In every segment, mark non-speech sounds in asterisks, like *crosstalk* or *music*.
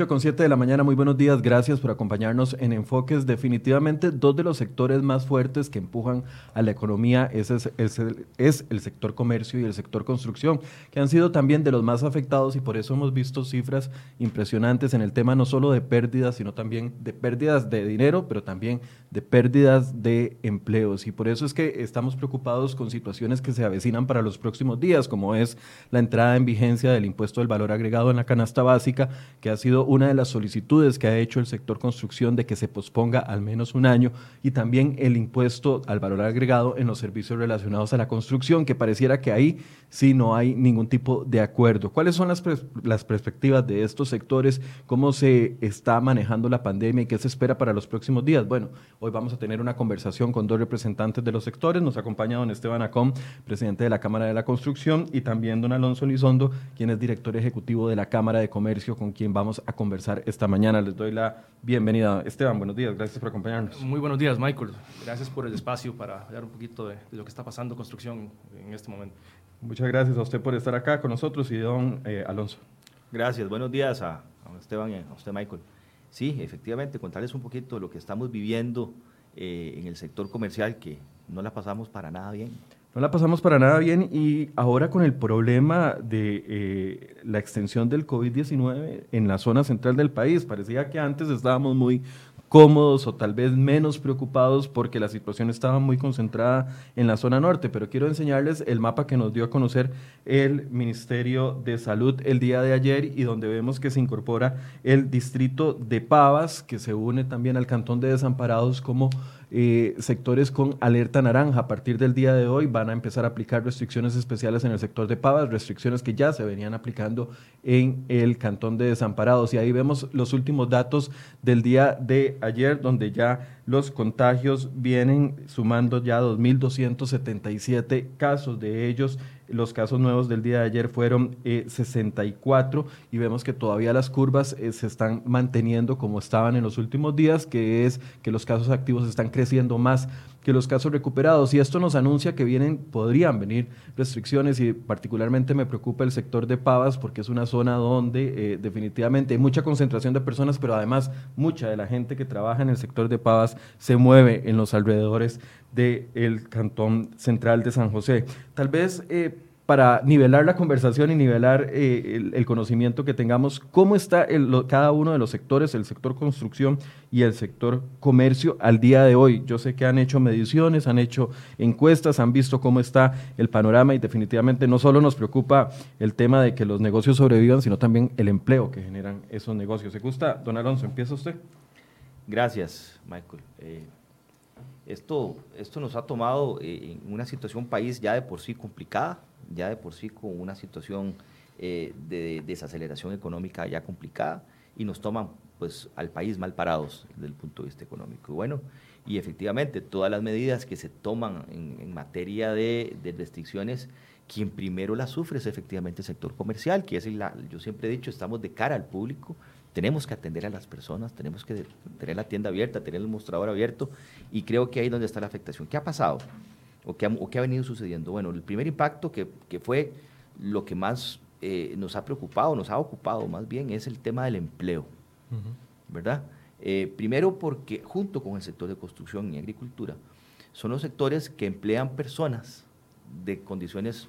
8 con 7 de la mañana, muy buenos días, gracias por acompañarnos en Enfoques. Definitivamente dos de los sectores más fuertes que empujan a la economía es, es, el, es, el, sector comercio y el sector construcción, que han sido también de los más afectados y por eso hemos visto cifras impresionantes en el tema no solo de pérdidas, sino también de pérdidas de dinero, pero también de pérdidas de empleos. Y por eso es que estamos preocupados con situaciones que se avecinan para los próximos días, como es la entrada en vigencia del impuesto del valor agregado en la canasta básica, que ha sido una de las solicitudes que ha hecho el sector construcción de que se posponga al menos un año y también el impuesto al valor agregado en los servicios relacionados a la construcción, que pareciera que ahí sí no hay ningún tipo de acuerdo. ¿Cuáles son las, las perspectivas de estos sectores? ¿Cómo se está manejando la pandemia y qué se espera para los próximos días? Bueno, hoy vamos a tener una conversación con dos representantes de los sectores. Nos acompaña don Esteban Acom, presidente de la Cámara de la Construcción, y también don Alonso Lizondo, quien es director ejecutivo de la Cámara de Comercio, con quien vamos a conversar esta mañana. Les doy la bienvenida. Esteban, buenos días, gracias por acompañarnos. Muy buenos días, Michael. Gracias por el espacio para hablar un poquito de, lo que está pasando en construcción en este momento. Muchas gracias a usted por estar acá con nosotros y don eh, Alonso. Gracias, buenos días a, a, Esteban y a usted, Michael. Sí, efectivamente, contarles un poquito de lo que estamos viviendo eh, en el sector comercial, que no la pasamos para nada bien. No la pasamos para nada bien y ahora con el problema de eh, la extensión del COVID-19 en la zona central del país, parecía que antes estábamos muy cómodos o tal vez menos preocupados porque la situación estaba muy concentrada en la zona norte, pero quiero enseñarles el mapa que nos dio a conocer el Ministerio de Salud el día de ayer y donde vemos que se incorpora el distrito de Pavas, que se une también al cantón de Desamparados como eh, sectores con alerta naranja. A partir del día de hoy van a empezar a aplicar restricciones especiales en el sector de Pavas, restricciones que ya se venían aplicando en el cantón de Desamparados. Y ahí vemos los últimos datos del día de ayer, donde ya los contagios vienen sumando ya 2.277 casos de ellos los casos nuevos del día de ayer fueron 64 eh, y vemos que todavía las curvas eh, se están manteniendo como estaban en los últimos días, que es que los casos activos están creciendo más que los casos recuperados. Y esto nos anuncia que vienen, podrían venir restricciones y particularmente me preocupa el sector de Pavas porque es una zona donde eh, definitivamente hay mucha concentración de personas, pero además mucha de la gente que trabaja en el sector de Pavas se mueve en los alrededores del Cantón Central de San José. Tal vez eh, para nivelar la conversación y nivelar eh, el, conocimiento que tengamos, ¿cómo está cada uno de los sectores, el sector construcción y el sector comercio al día de hoy? Yo sé que han hecho mediciones, han hecho encuestas, han visto cómo está el panorama y definitivamente no solo nos preocupa el tema de que los negocios sobrevivan, sino también el empleo que generan esos negocios. ¿Se gusta, don Alonso? ¿Empieza usted? Gracias, Michael. Eh, esto, esto nos ha tomado eh, en una situación país ya de por sí complicada, ya de por sí con una situación eh, de desaceleración económica ya complicada y nos toman pues al país mal parados desde el punto de vista económico. Y bueno, y efectivamente todas las medidas que se toman en, materia de, de, restricciones, quien primero las sufre es efectivamente el sector comercial, que es la, yo siempre he dicho, estamos de cara al público, tenemos que atender a las personas, tenemos que tener la tienda abierta, tener el mostrador abierto y creo que ahí es donde está la afectación. ¿Qué ha pasado? ¿O qué ha, venido sucediendo? Bueno, el primer impacto que, fue lo que más eh, nos ha preocupado, nos ha ocupado más bien, es el tema del empleo, ¿verdad? Eh, primero porque junto con el sector de construcción y agricultura, son los sectores que emplean personas de condiciones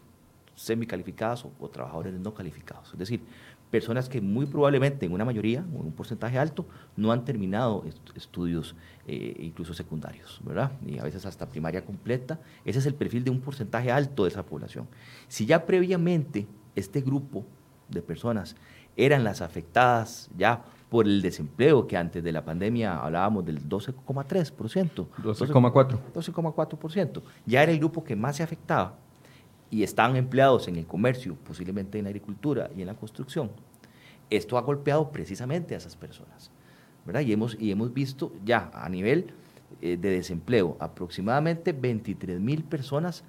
semicalificadas o, o trabajadores no calificados. Es decir, personas que muy probablemente, en una mayoría, o en un porcentaje alto, no han terminado estudios eh, incluso secundarios, ¿verdad? Y a veces hasta primaria completa. Ese es el perfil de un porcentaje alto de esa población. Si ya previamente este grupo de personas eran las afectadas ya por el desempleo, que antes de la pandemia hablábamos del 12,3%. 12,4%. 12,4%. Ya era el grupo que más se afectaba y están empleados en el comercio, posiblemente en la agricultura y en la construcción, esto ha golpeado precisamente a esas personas. ¿verdad? Y, hemos, y hemos visto ya a nivel eh, de desempleo aproximadamente 23 mil personas,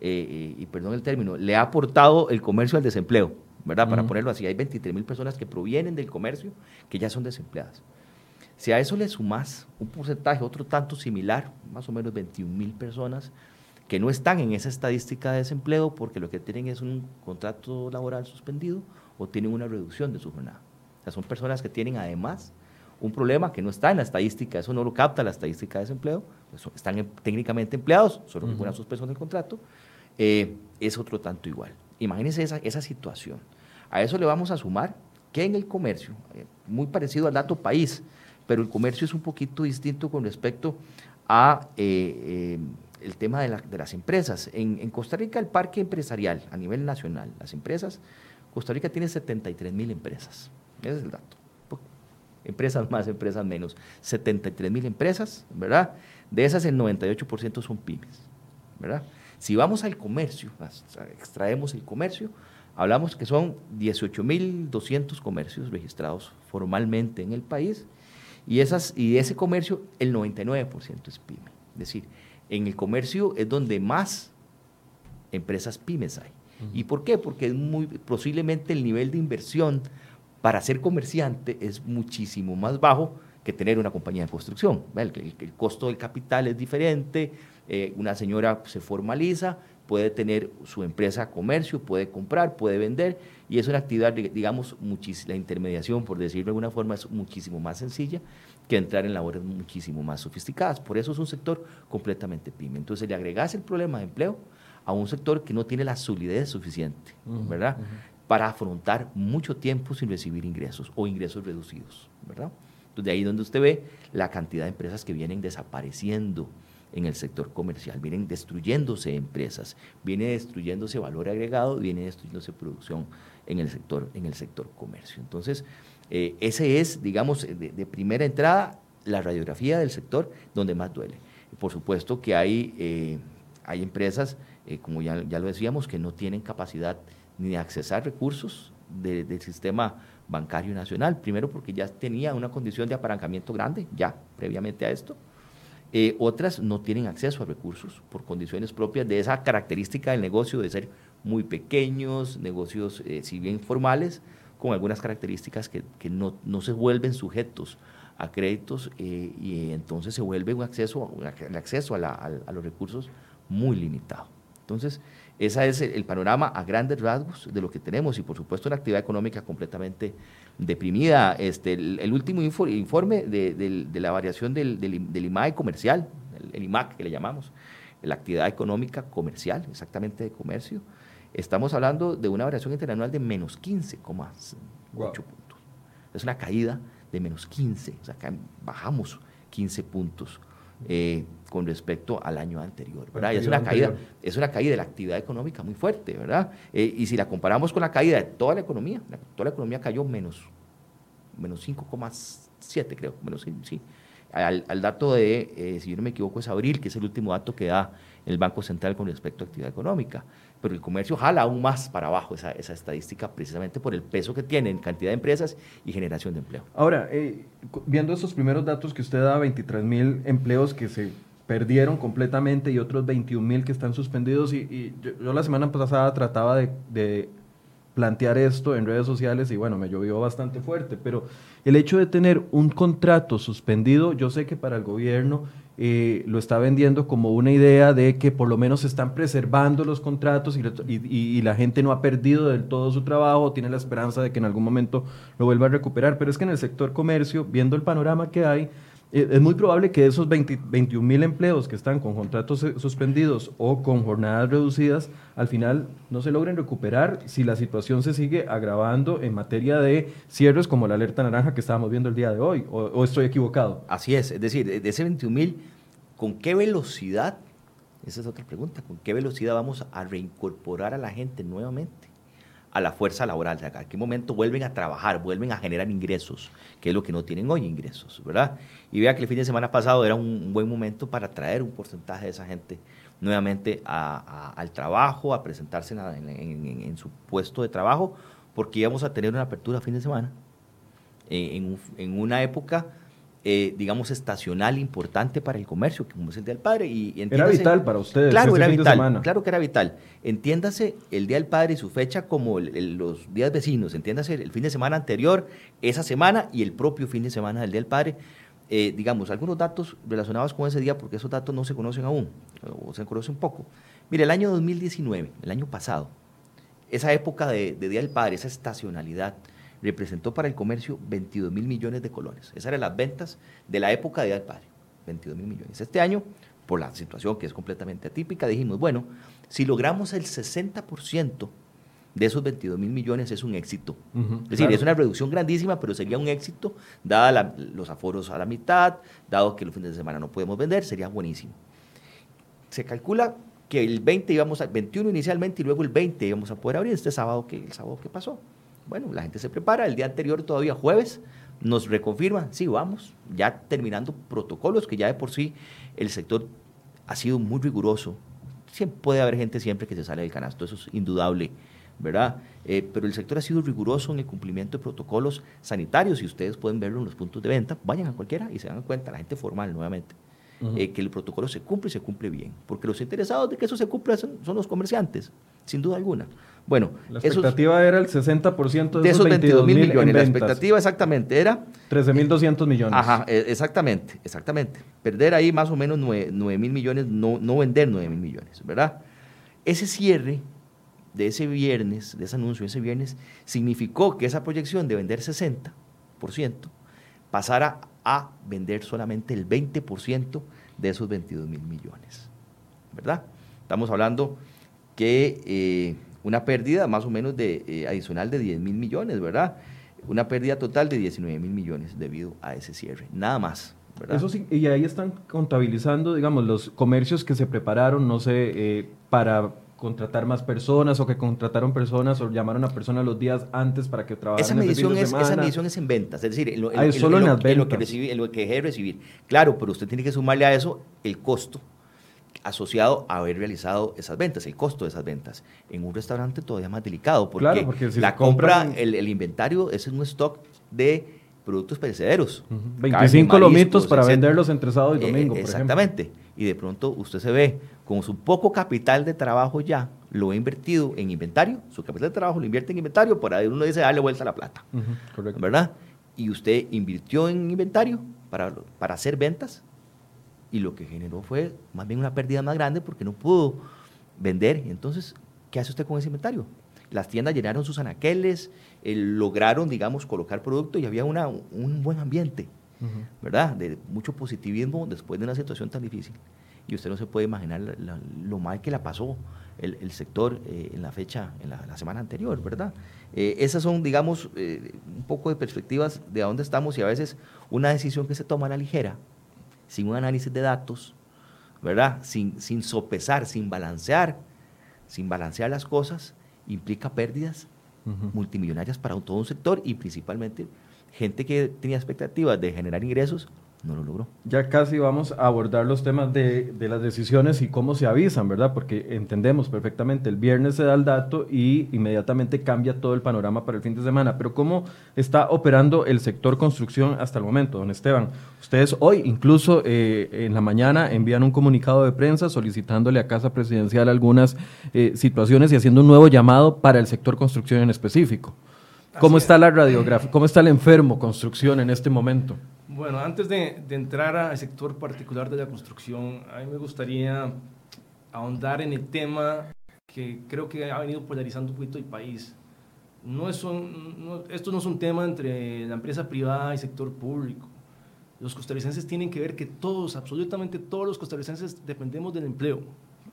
eh, eh, y perdón el término, le ha aportado el comercio al desempleo, ¿verdad? Para ponerlo así, hay 23 mil personas que provienen del comercio que ya son desempleadas. Si a eso le sumas un porcentaje, otro tanto similar, más o menos 21 mil personas, que no están en esa estadística de desempleo porque lo que tienen es un contrato laboral suspendido o tienen una reducción de su jornada. son personas que tienen además un problema que no está en la estadística, eso no lo capta la estadística de desempleo, pues están técnicamente empleados, solo que una suspensión del contrato, eh, es otro tanto igual. Imagínense esa, esa situación. A eso le vamos a sumar que en el comercio, eh, muy parecido al dato país, pero el comercio es un poquito distinto con respecto a eh, el tema de, las empresas. En, en, Costa Rica el parque empresarial a nivel nacional, las empresas, Costa Rica tiene 73 mil empresas. Ese es el dato empresas *laughs* más, empresas menos, 73 mil empresas, ¿verdad? De esas el 98% son pymes, ¿verdad? Si vamos al comercio, extraemos el comercio, hablamos que son 18.200 comercios registrados formalmente en el país y, esas, y de ese comercio el 99% es pyme. Es decir, en el comercio es donde más empresas pymes hay. ¿Y por qué? Porque es muy, posiblemente el nivel de inversión para ser comerciante es muchísimo más bajo que tener una compañía de construcción. El, costo del capital es diferente, eh, una señora se formaliza, puede tener su empresa comercio, puede comprar, puede vender, y es una actividad, digamos, la intermediación, por decirlo de alguna forma, es muchísimo más sencilla que entrar en labores muchísimo más sofisticadas. Por eso es un sector completamente pyme. Entonces le agregas el problema de empleo a un sector que no tiene la solidez suficiente, ¿verdad? para afrontar mucho tiempo sin recibir ingresos o ingresos reducidos, ¿verdad? Entonces, de ahí donde usted ve la cantidad de empresas que vienen desapareciendo en el sector comercial, vienen destruyéndose empresas, viene destruyéndose valor agregado, viene destruyéndose producción en el sector, en el sector comercio. Entonces, eh, ese es, digamos, de, primera entrada, la radiografía del sector donde más duele. Por supuesto que hay, eh, hay empresas, eh, como ya, ya lo decíamos, que no tienen capacidad ni accesar recursos del sistema bancario nacional. Primero porque ya tenía una condición de apalancamiento grande, ya previamente a esto. Eh, otras no tienen acceso a recursos por condiciones propias de esa característica del negocio de ser muy pequeños, negocios si bien formales, con algunas características que, que no, no, se vuelven sujetos a créditos eh, y entonces se vuelve un acceso, el acceso a, a los recursos muy limitado. Entonces, ese es el panorama a grandes rasgos de lo que tenemos y por supuesto una actividad económica completamente deprimida. Este, el, último informe de, la variación del, del, IMAE comercial, el, IMAC que le llamamos, la actividad económica comercial, exactamente de comercio, estamos hablando de una variación interanual de menos 15,8 puntos. Es una caída de menos 15, o sea, bajamos 15 puntos. Eh, con respecto al año anterior, ¿verdad? es una, caída, es una caída de la actividad económica muy fuerte, ¿verdad? Eh, y si la comparamos con la caída de toda la economía, toda la economía cayó menos, menos 5,7 creo, menos sí. Al, al dato de, eh, si yo no me equivoco, es abril, que es el último dato que da el Banco Central con respecto a actividad económica pero el comercio jala aún más para abajo esa, estadística precisamente por el peso que tiene en cantidad de empresas y generación de empleo. Ahora, eh, viendo esos primeros datos que usted da, 23 mil empleos que se perdieron completamente y otros 21 mil que están suspendidos, y, yo, la semana pasada trataba de plantear esto en redes sociales y bueno, me llovió bastante fuerte, pero el hecho de tener un contrato suspendido, yo sé que para el gobierno eh, lo está vendiendo como una idea de que por lo menos se están preservando los contratos y, la gente no ha perdido del todo su trabajo, tiene la esperanza de que en algún momento lo vuelva a recuperar. Pero es que en el sector comercio, viendo el panorama que hay, es muy probable que esos 21 mil empleos que están con contratos suspendidos o con jornadas reducidas, al final no se logren recuperar si la situación se sigue agravando en materia de cierres como la alerta naranja que estábamos viendo el día de hoy, o, estoy equivocado. Así es, es decir, de ese 21 mil, ¿con qué velocidad? Esa es otra pregunta, ¿con qué velocidad vamos a reincorporar a la gente nuevamente? A la fuerza laboral, ¿a qué momento vuelven a trabajar, vuelven a generar ingresos, que es lo que no tienen hoy ingresos, ¿verdad? Y vea que el fin de semana pasado era un buen momento para traer un porcentaje de esa gente nuevamente al trabajo, a presentarse en, su puesto de trabajo, porque íbamos a tener una apertura fin de semana, en, una época, eh, digamos, estacional importante para el comercio, como es el Día del Padre. Y, era vital para ustedes. Claro, era vital. Claro que era vital. Entiéndase el Día del Padre y su fecha como los días vecinos. Entiéndase el fin de semana anterior, esa semana y el propio fin de semana del Día del Padre eh, digamos, algunos datos relacionados con ese día, porque esos datos no se conocen aún, o se conocen poco. Mire, el año 2019, el año pasado, esa época de, Día del Padre, esa estacionalidad, representó para el comercio 22 mil millones de colones. Esas eran las ventas de la época de Día del Padre, 22 mil millones. Este año, por la situación que es completamente atípica, dijimos, bueno, si logramos el 60% de esos 22 mil millones es un éxito. es decir, es una reducción grandísima, pero sería un éxito, dada los aforos a la mitad, dado que los fines de semana no podemos vender, sería buenísimo. Se calcula que el 20 íbamos a, 21 inicialmente y luego el 20 íbamos a poder abrir este sábado que el sábado que pasó. Bueno, la gente se prepara, el día anterior todavía jueves nos reconfirma, sí, vamos, ya terminando protocolos que ya de por sí el sector ha sido muy riguroso. Siempre puede haber gente siempre que se sale del canasto, eso es indudable, ¿verdad? Eh, pero el sector ha sido riguroso en el cumplimiento de protocolos sanitarios y ustedes pueden verlo en los puntos de venta, vayan a cualquiera y se dan cuenta, la gente formal nuevamente. Eh, que el protocolo se cumple y se cumple bien. Porque los interesados de que eso se cumpla son, los comerciantes, sin duda alguna. Bueno, la expectativa era el 60% de, esos 22 mil millones. La expectativa exactamente era 13.200 millones. Ajá, e, exactamente, exactamente. Perder ahí más o menos 9 mil millones, no, no vender 9 mil millones, ¿verdad? Ese cierre de ese viernes, de ese anuncio ese viernes, significó que esa proyección de vender 60% pasara a vender solamente el 20% de esos 22 mil millones. ¿Verdad? Estamos hablando que eh, una pérdida más o menos de, eh, adicional de 10 mil millones, ¿verdad? Una pérdida total de 19 mil millones debido a ese cierre. Nada más. ¿verdad? Eso sí, y ahí están contabilizando, digamos, los comercios que se prepararon, no sé, eh, para contratar más personas o que contrataron personas o llamaron a personas los días antes para que trabajaran esa medición es Esa medición es en ventas, es decir, en lo, ah, solo en, las ventas. lo que, recibe, en lo que deje de recibir. Claro, pero usted tiene que sumarle a eso el costo asociado a haber realizado esas ventas, el costo de esas ventas. En un restaurante todavía más delicado, porque, la compra, el, inventario es un stock de productos perecederos. 25 lomitos para venderlos entre sábado y domingo. Eh, exactamente. y de pronto usted se ve con su poco capital de trabajo ya, lo ha invertido en inventario, su capital de trabajo lo invierte en inventario, por ahí uno dice darle vuelta a la plata. ¿Verdad? Y usted invirtió en inventario para, para hacer ventas y lo que generó fue más bien una pérdida más grande porque no pudo vender. Entonces, ¿qué hace usted con ese inventario? Las tiendas llenaron sus anaqueles, eh, lograron, digamos, colocar producto y había una, un buen ambiente, ¿verdad? De mucho positivismo después de una situación tan difícil y usted no se puede imaginar lo mal que la pasó el, sector eh, en la fecha, en la, semana anterior, ¿verdad? Eh, esas son, digamos, eh, un poco de perspectivas de a dónde estamos y a veces una decisión que se toma a la ligera, sin un análisis de datos, ¿verdad? Sin, sin sopesar, sin balancear, sin balancear las cosas, implica pérdidas multimillonarias para todo un sector y principalmente gente que tenía expectativas de generar ingresos no lo logró. Ya casi vamos a abordar los temas de, de, las decisiones y cómo se avisan, ¿verdad? Porque entendemos perfectamente, el viernes se da el dato y inmediatamente cambia todo el panorama para el fin de semana. Pero ¿cómo está operando el sector construcción hasta el momento, don Esteban? Ustedes hoy, incluso eh, en la mañana, envían un comunicado de prensa solicitándole a Casa Presidencial algunas eh, situaciones y haciendo un nuevo llamado para el sector construcción en específico. ¿Cómo está la radiografía? ¿Cómo está el enfermo construcción en este momento? Bueno, antes de, entrar al sector particular de la construcción, a mí me gustaría ahondar en el tema que creo que ha venido polarizando un poquito el país. No es esto no es un tema entre la empresa privada y sector público. Los costarricenses tienen que ver que todos, absolutamente todos los costarricenses dependemos del empleo.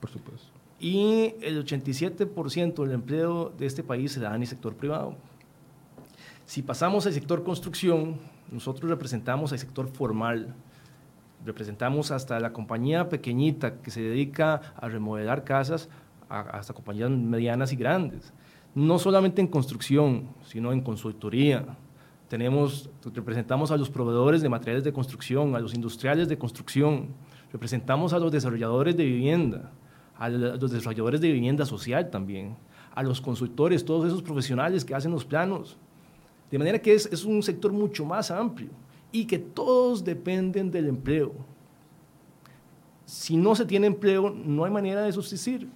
Por supuesto. Y el 87% del empleo de este país se da en el sector privado. Si pasamos al sector construcción, nosotros representamos al sector formal, representamos hasta la compañía pequeñita que se dedica a remodelar casas, hasta compañías medianas y grandes. No solamente en construcción, sino en consultoría. Tenemos, representamos a los proveedores de materiales de construcción, a los industriales de construcción, representamos a los desarrolladores de vivienda, a los desarrolladores de vivienda social también, a los consultores, todos esos profesionales que hacen los planos, de manera que es, es un sector mucho más amplio y que todos dependen del empleo. Si no se tiene empleo, no hay manera de subsistir.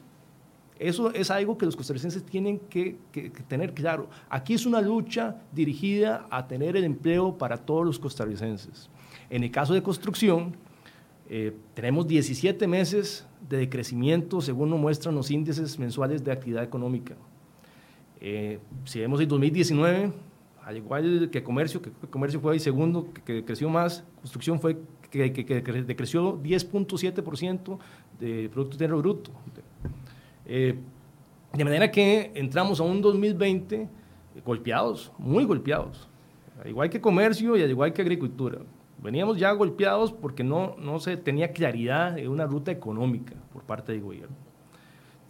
Eso es algo que los costarricenses tienen que, que, tener claro. Aquí es una lucha dirigida a tener el empleo para todos los costarricenses. En el caso de construcción, eh, tenemos 17 meses de decrecimiento según nos muestran los índices mensuales de actividad económica. Eh, si vemos el 2019, al igual que comercio, que comercio fue el segundo que, creció más, construcción fue que, que decreció 10.7% de Producto Interno Bruto. Eh, de manera que entramos a un 2020 golpeados, muy golpeados, al igual que comercio y al igual que agricultura. Veníamos ya golpeados porque no, no se tenía claridad de una ruta económica por parte del gobierno.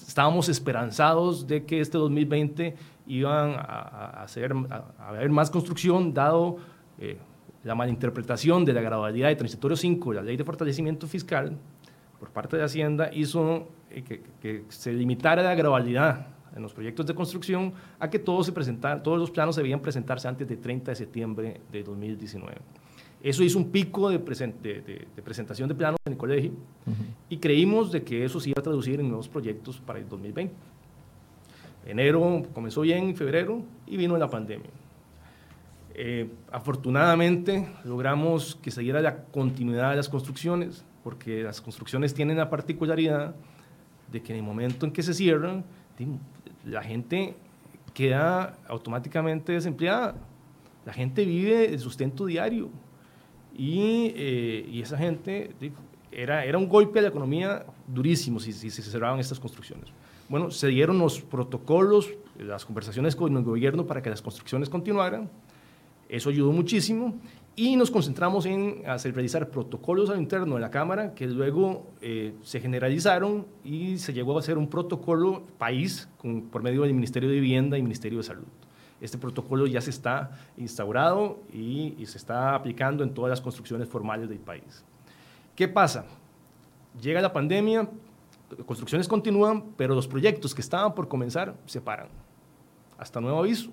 Estábamos esperanzados de que este 2020 iban a, hacer, a, haber más construcción, dado eh, la malinterpretación de la gradualidad de transitorio 5 de la ley de fortalecimiento fiscal por parte de Hacienda, hizo eh, que, que, se limitara la gradualidad en los proyectos de construcción a que todos, se presentaran, todos los planos debían presentarse antes del 30 de septiembre de 2019. Eso hizo un pico de, de, presentación de planos en el colegio y creímos de que eso se iba a traducir en nuevos proyectos para el 2020. Enero comenzó bien, febrero, y vino la pandemia. Eh, afortunadamente logramos que se diera la continuidad de las construcciones, porque las construcciones tienen la particularidad de que en el momento en que se cierran, la gente queda automáticamente desempleada. La gente vive el sustento diario y, eh, esa gente, era, era un golpe a la economía durísimo si, si, se cerraban estas construcciones. Bueno, se dieron los protocolos, las conversaciones con el gobierno para que las construcciones continuaran. Eso ayudó muchísimo y nos concentramos en hacer, realizar protocolos al interno de la Cámara que luego eh, se generalizaron y se llegó a hacer un protocolo país con, por medio del Ministerio de Vivienda y Ministerio de Salud. Este protocolo ya se está instaurado y, se está aplicando en todas las construcciones formales del país. ¿Qué pasa? Llega la pandemia, construcciones continúan, pero los proyectos que estaban por comenzar se paran. Hasta nuevo aviso.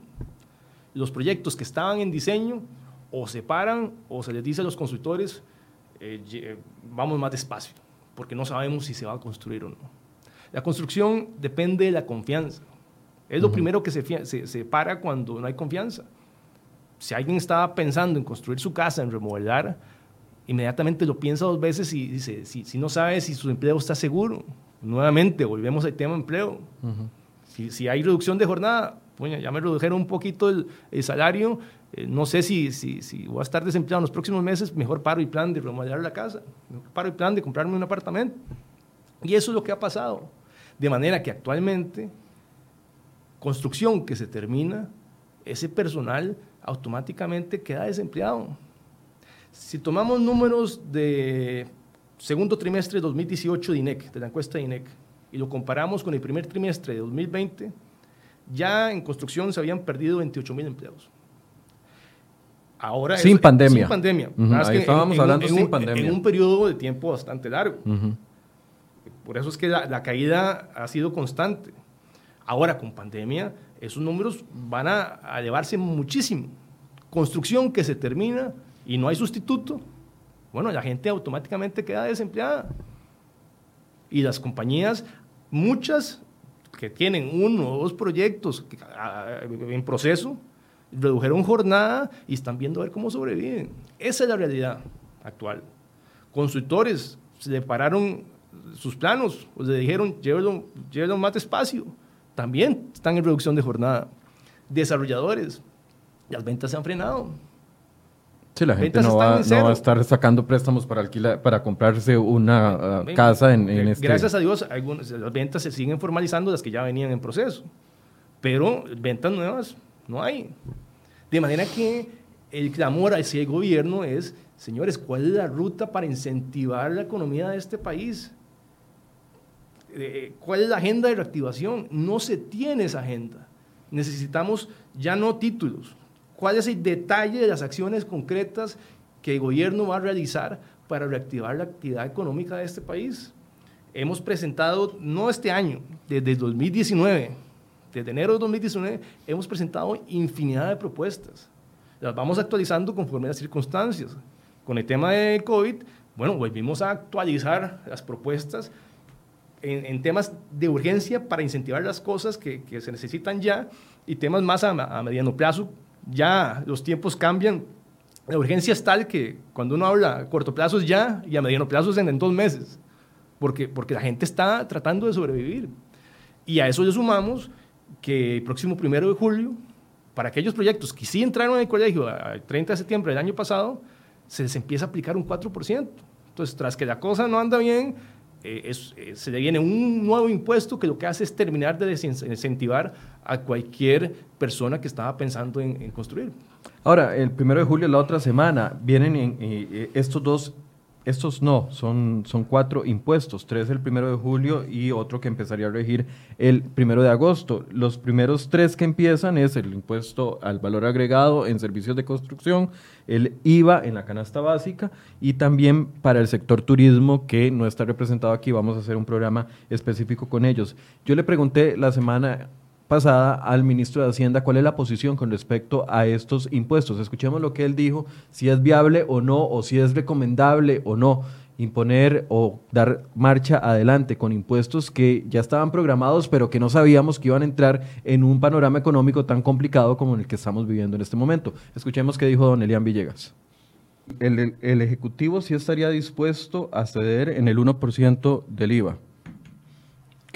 Los proyectos que estaban en diseño o se paran o se les dice a los consultores, eh, vamos más despacio, porque no sabemos si se va a construir o no. La construcción depende de la confianza. Es lo primero que se, se, para cuando no hay confianza. Si alguien estaba pensando en construir su casa, en remodelar, inmediatamente lo piensa dos veces y dice, si, si no sabe si su empleo está seguro. Nuevamente, volvemos al tema empleo. si, si, hay reducción de jornada, pues ya me redujeron un poquito el, salario, eh, no sé si, si, si, voy a estar desempleado en los próximos meses, mejor paro y plan de remodelar la casa, mejor paro y plan de comprarme un apartamento. Y eso es lo que ha pasado. De manera que actualmente construcción que se termina, ese personal automáticamente queda desempleado. Si tomamos números de segundo trimestre de 2018 de INEC, de la encuesta de INEC, y lo comparamos con el primer trimestre de 2020, ya en construcción se habían perdido 28 mil empleos. Ahora sin pandemia. Sin pandemia. Ahí estábamos hablando sin pandemia. En un periodo de tiempo bastante largo. Por eso es que la, caída ha sido constante. Ahora, con pandemia, esos números van a, elevarse muchísimo. Construcción que se termina y no hay sustituto, bueno, la gente automáticamente queda desempleada. Y las compañías, muchas que tienen uno o dos proyectos en proceso, redujeron jornada y están viendo a ver cómo sobreviven. Esa es la realidad actual. Consultores se pararon sus planos, o le dijeron, llévelo más despacio también están en reducción de jornada. Desarrolladores, las ventas se han frenado. Sí, la gente no va, a estar sacando préstamos para alquilar, para comprarse una uh, casa en, en este... Gracias a Dios, algunas, las ventas se siguen formalizando, las que ya venían en proceso. Pero ventas nuevas no hay. De manera que el clamor hacia el gobierno es, señores, ¿cuál es la ruta para incentivar la economía de este país? Eh, ¿cuál es la agenda de reactivación? No se tiene esa agenda. Necesitamos ya no títulos. ¿Cuál es el detalle de las acciones concretas que el gobierno va a realizar para reactivar la actividad económica de este país? Hemos presentado, no este año, desde 2019, desde enero de 2019, hemos presentado infinidad de propuestas. Las vamos actualizando conforme a las circunstancias. Con el tema de COVID, bueno, volvimos a actualizar las propuestas en, temas de urgencia para incentivar las cosas que, se necesitan ya y temas más a, mediano plazo. Ya los tiempos cambian. La urgencia es tal que cuando uno habla a corto plazo es ya y a mediano plazo es en, dos meses, porque, porque la gente está tratando de sobrevivir. Y a eso le sumamos que el próximo primero de julio para aquellos proyectos que sí entraron en el colegio el 30 de septiembre del año pasado, se les empieza a aplicar un 4%. Entonces, tras que la cosa no anda bien, eh, eh, se le viene un nuevo impuesto que lo que hace es terminar de desincentivar a cualquier persona que estaba pensando en, construir. Ahora, el primero de julio, la otra semana, vienen eh, estos dos estos no, son, son cuatro impuestos, tres el primero de julio y otro que empezaría a regir el primero de agosto. Los primeros tres que empiezan es el impuesto al valor agregado en servicios de construcción, el IVA en la canasta básica y también para el sector turismo que no está representado aquí, vamos a hacer un programa específico con ellos. Yo le pregunté la semana pasada al ministro de Hacienda cuál es la posición con respecto a estos impuestos. Escuchemos lo que él dijo, si es viable o no, o si es recomendable o no imponer o dar marcha adelante con impuestos que ya estaban programados, pero que no sabíamos que iban a entrar en un panorama económico tan complicado como el que estamos viviendo en este momento. Escuchemos qué dijo don Elian Villegas. El, el Ejecutivo sí estaría dispuesto a ceder en el 1% del IVA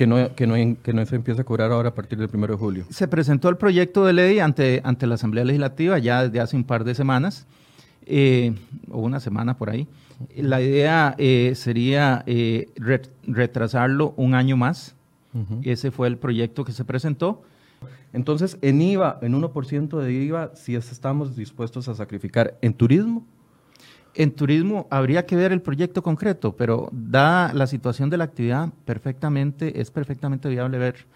que no, que, no, que no se empieza a cobrar ahora a partir del 1 de julio. Se presentó el proyecto de ley ante, ante la Asamblea Legislativa ya desde hace un par de semanas, eh, o una semana por ahí. La idea eh, sería eh, retrasarlo un año más. Ese fue el proyecto que se presentó. Entonces, en IVA, en 1% de IVA, si estamos dispuestos a sacrificar en turismo, en turismo habría que ver el proyecto concreto, pero dada la situación de la actividad, perfectamente, es perfectamente viable ver,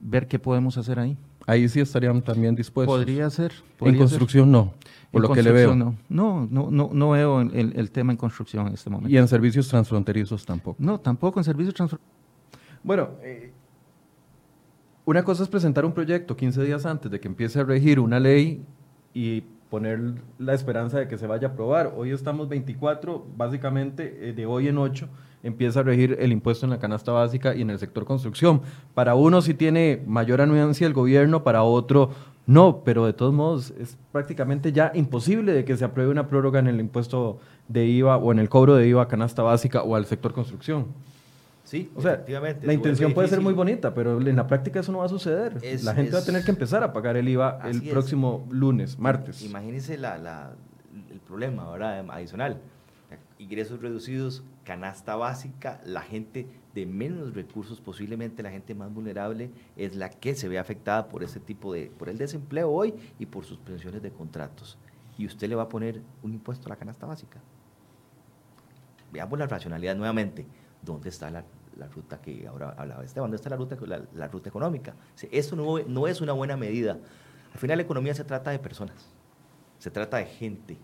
ver qué podemos hacer ahí. Ahí sí estarían también dispuestos. Podría ser. en construcción no, por lo que le veo. No, no, no, no, veo el, tema en construcción en este momento. ¿Y en servicios transfronterizos tampoco? No, tampoco en servicios transfronterizos. Bueno, eh, una cosa es presentar un proyecto 15 días antes de que empiece a regir una ley y poner la esperanza de que se vaya a aprobar. Hoy estamos 24, básicamente eh, de hoy en 8 empieza a regir el impuesto en la canasta básica y en el sector construcción. Para uno sí tiene mayor anuencia el gobierno, para otro no, pero de todos modos es prácticamente ya imposible de que se apruebe una prórroga en el impuesto de IVA o en el cobro de IVA a canasta básica o al sector construcción. Sí, o sea, la intención puede ser muy bonita, pero en la práctica eso no va a suceder. la gente va a tener que empezar a pagar el IVA el próximo lunes, martes. Imagínense la, el problema ¿verdad? adicional. Ingresos reducidos, canasta básica, la gente de menos recursos, posiblemente la gente más vulnerable, es la que se ve afectada por ese tipo de, por el desempleo hoy y por sus pensiones de contratos. Y usted le va a poner un impuesto a la canasta básica. Veamos la racionalidad nuevamente. ¿Dónde está la, ruta que ahora hablaba Esteban, ¿dónde está la ruta, la, ruta económica? Esto no, no es una buena medida. Al final la economía se trata de personas, se trata de gente,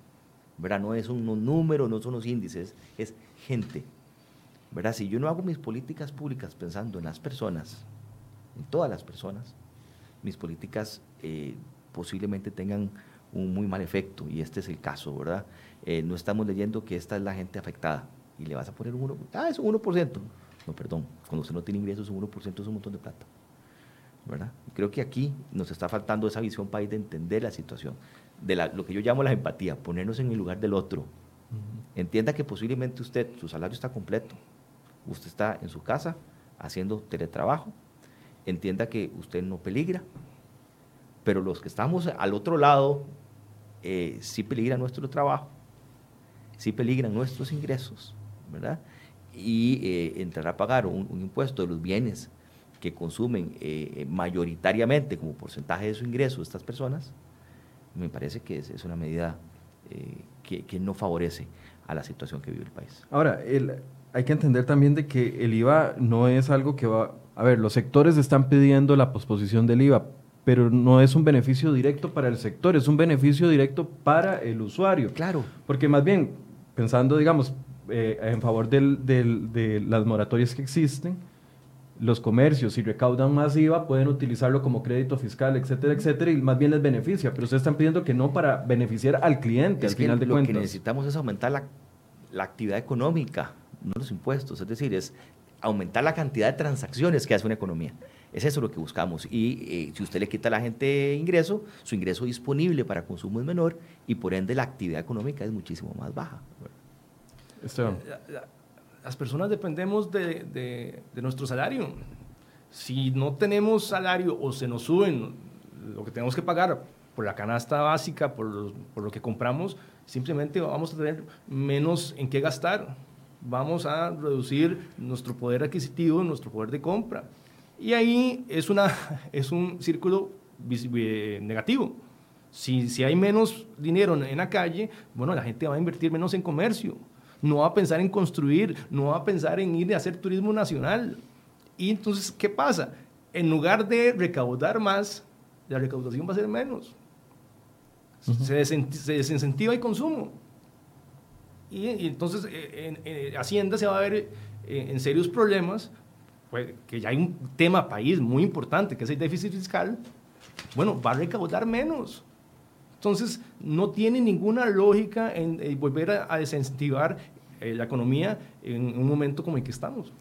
¿verdad? No es un número, no son unos índices, es gente. ¿verdad? Si yo no hago mis políticas públicas pensando en las personas, en todas las personas, mis políticas eh, posiblemente tengan un muy mal efecto, y este es el caso, ¿verdad? Eh, no estamos leyendo que esta es la gente afectada, y le vas a poner un 1%, ah, es un 1%. No, perdón, cuando usted no tiene ingresos, un 1% es un montón de plata. ¿verdad? Creo que aquí nos está faltando esa visión país de entender la situación, de lo que yo llamo la empatía, ponernos en el lugar del otro. Entienda que posiblemente usted, su salario está completo, usted está en su casa haciendo teletrabajo, entienda que usted no peligra, pero los que estamos al otro lado, eh, sí peligra nuestro trabajo, sí peligran nuestros ingresos, ¿verdad? y eh, entrar a pagar un, impuesto de los bienes que consumen eh, mayoritariamente como porcentaje de su ingreso estas personas, me parece que es, una medida eh, que, no favorece a la situación que vive el país. Ahora, hay que entender también de que el IVA no es algo que va... A ver, los sectores están pidiendo la posposición del IVA, pero no es un beneficio directo para el sector, es un beneficio directo para el usuario. Claro. Porque más bien, pensando, digamos, eh, en favor de las moratorias que existen, los comercios, si recaudan más IVA, pueden utilizarlo como crédito fiscal, etcétera, etcétera, y más bien les beneficia. Pero ustedes están pidiendo que no para beneficiar al cliente, al final de lo cuentas. Lo que necesitamos es aumentar la, la actividad económica, no los impuestos. Es decir, es aumentar la cantidad de transacciones que hace una economía. Es eso lo que buscamos. Y eh, si usted le quita a la gente ingreso, su ingreso disponible para consumo es menor y por ende la actividad económica es muchísimo más baja. Eh, las personas dependemos de, de, nuestro salario. Si no tenemos salario o se nos suben lo que tenemos que pagar por la canasta básica, por, por lo que compramos, simplemente vamos a tener menos en qué gastar. Vamos a reducir nuestro poder adquisitivo, nuestro poder de compra. Y ahí es, una, *laughs* es un círculo eh, negativo. Si, si hay menos dinero en la calle, bueno, la gente va a invertir menos en comercio, no va a pensar en construir, no va a pensar en ir a hacer turismo nacional. Y entonces, ¿qué pasa? En lugar de recaudar más, la recaudación va a ser menos. se, desincentiva el consumo. Y, entonces eh, en, Hacienda se va a ver eh, en serios problemas, pues, que ya hay un tema país muy importante, que es el déficit fiscal. Bueno, va a recaudar menos. Entonces, no tiene ninguna lógica en, volver a, desincentivar eh, la economía en un momento como el que estamos.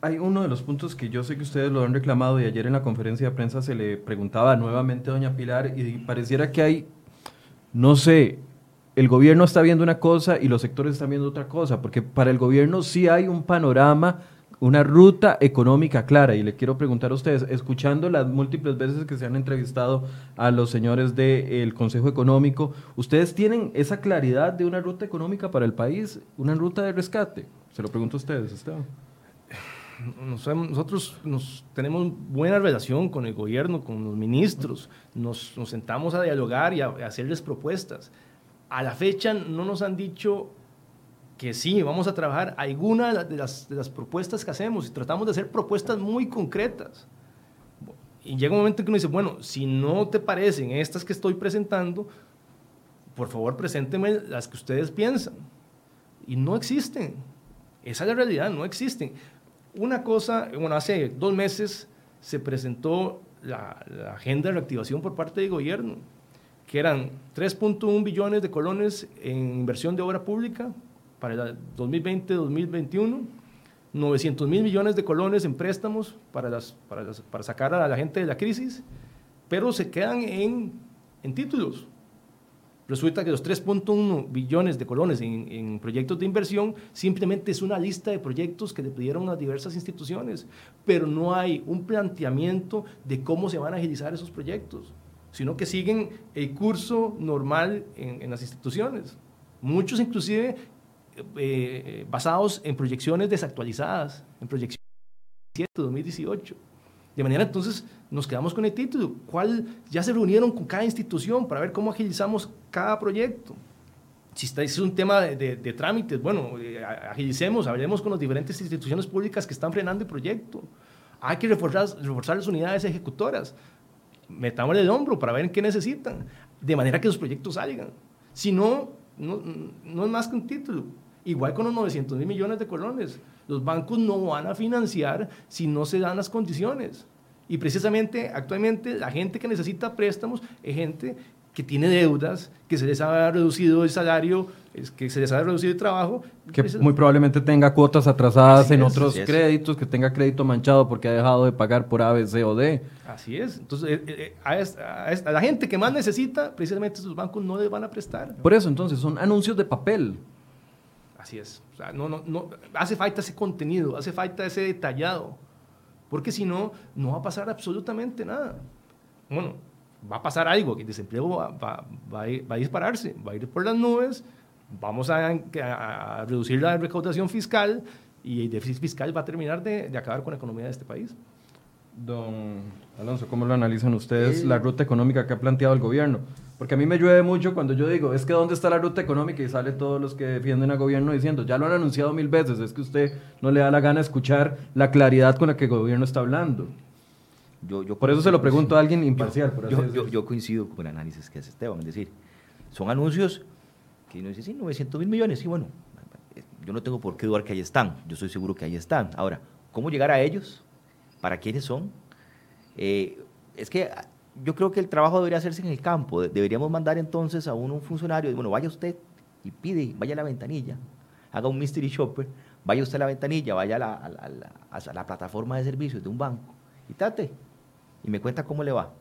Hay uno de los puntos que yo sé que ustedes lo han reclamado y ayer en la conferencia de prensa se le preguntaba nuevamente a doña Pilar y pareciera que hay, no sé, el gobierno está viendo una cosa y los sectores están viendo otra cosa, porque para el gobierno sí hay un panorama una ruta económica clara. Y le quiero preguntar a ustedes, escuchando las múltiples veces que se han entrevistado a los señores del Consejo Económico, ¿ustedes tienen esa claridad de una ruta económica para el país, una ruta de rescate? Se lo pregunto a ustedes, Esteban. Nosotros nos, tenemos buena relación con el gobierno, con los ministros, nos, sentamos a dialogar y a hacerles propuestas. A la fecha no nos han dicho que sí, vamos a trabajar alguna de las, propuestas que hacemos y tratamos de hacer propuestas muy concretas. Y llega un momento que uno dice, bueno, si no te parecen estas que estoy presentando, por favor presénteme las que ustedes piensan. Y no existen. Esa es la realidad, no existen. Una cosa, bueno, hace dos meses se presentó la agenda de reactivación por parte del gobierno, que eran 3.1 billones de colones en inversión de obra pública, para el 2020-2021, 900 mil millones de colones en préstamos para, las, para, para, sacar a la gente de la crisis, pero se quedan en, en títulos. Resulta que los 3.1 billones de colones en, en, proyectos de inversión simplemente es una lista de proyectos que le pidieron a diversas instituciones, pero no hay un planteamiento de cómo se van a agilizar esos proyectos, sino que siguen el curso normal en, en las instituciones. Muchos inclusive eh, basados en proyecciones desactualizadas, en proyecciones de 2018. De manera entonces nos quedamos con el título. ¿Cuál? Ya se reunieron con cada institución para ver cómo agilizamos cada proyecto. Si está, es un tema de, trámites, bueno, eh, agilicemos, hablemos con las diferentes instituciones públicas que están frenando el proyecto. Hay que reforzar, reforzar las unidades ejecutoras. Metámosle el hombro para ver qué necesitan, de manera que los proyectos salgan. Si no, no es más que un título. Igual con los 900 mil millones de colones. Los bancos no van a financiar si no se dan las condiciones. Y precisamente actualmente la gente que necesita préstamos es gente que tiene deudas, que se les ha reducido el salario, que se les ha reducido el trabajo. Que muy probablemente tenga cuotas atrasadas en otros créditos, que tenga crédito manchado porque ha dejado de pagar por A, B, C o D. Así es. Entonces, eh, eh, a, a, la gente que más necesita, precisamente esos bancos no les van a prestar. Por eso, entonces, son anuncios de papel. Así es. O sea, no, no, no, hace falta ese contenido, hace falta ese detallado, porque si no, no va a pasar absolutamente nada. Bueno, va a pasar algo, que el desempleo va, va, va, a, dispararse, va a ir por las nubes, vamos a, a, reducir la recaudación fiscal y el déficit fiscal va a terminar de, de acabar con la economía de este país. Don Alonso, ¿cómo lo analizan ustedes la ruta económica que ha planteado el gobierno? Porque a mí me llueve mucho cuando yo digo, es que ¿dónde está la ruta económica? Y sale todos los que defienden al gobierno diciendo, ya lo han anunciado mil veces, es que usted no le da la gana escuchar la claridad con la que el gobierno está hablando. Yo, yo por eso se lo pregunto a alguien imparcial. Yo, yo, coincido con el análisis que hace Esteban, es decir, son anuncios que uno dice, sí, 900 mil millones, sí, bueno, yo no tengo por qué dudar que ahí están, yo estoy seguro que ahí están. Ahora, ¿cómo llegar a ellos? ¿Para quiénes son? Eh, es que yo creo que el trabajo debería hacerse en el campo. Deberíamos mandar entonces a un funcionario, bueno, vaya usted y pide, vaya a la ventanilla, haga un mystery shopper, vaya usted a la ventanilla, vaya a la, plataforma de servicios de un banco y tate y me cuenta cómo le va.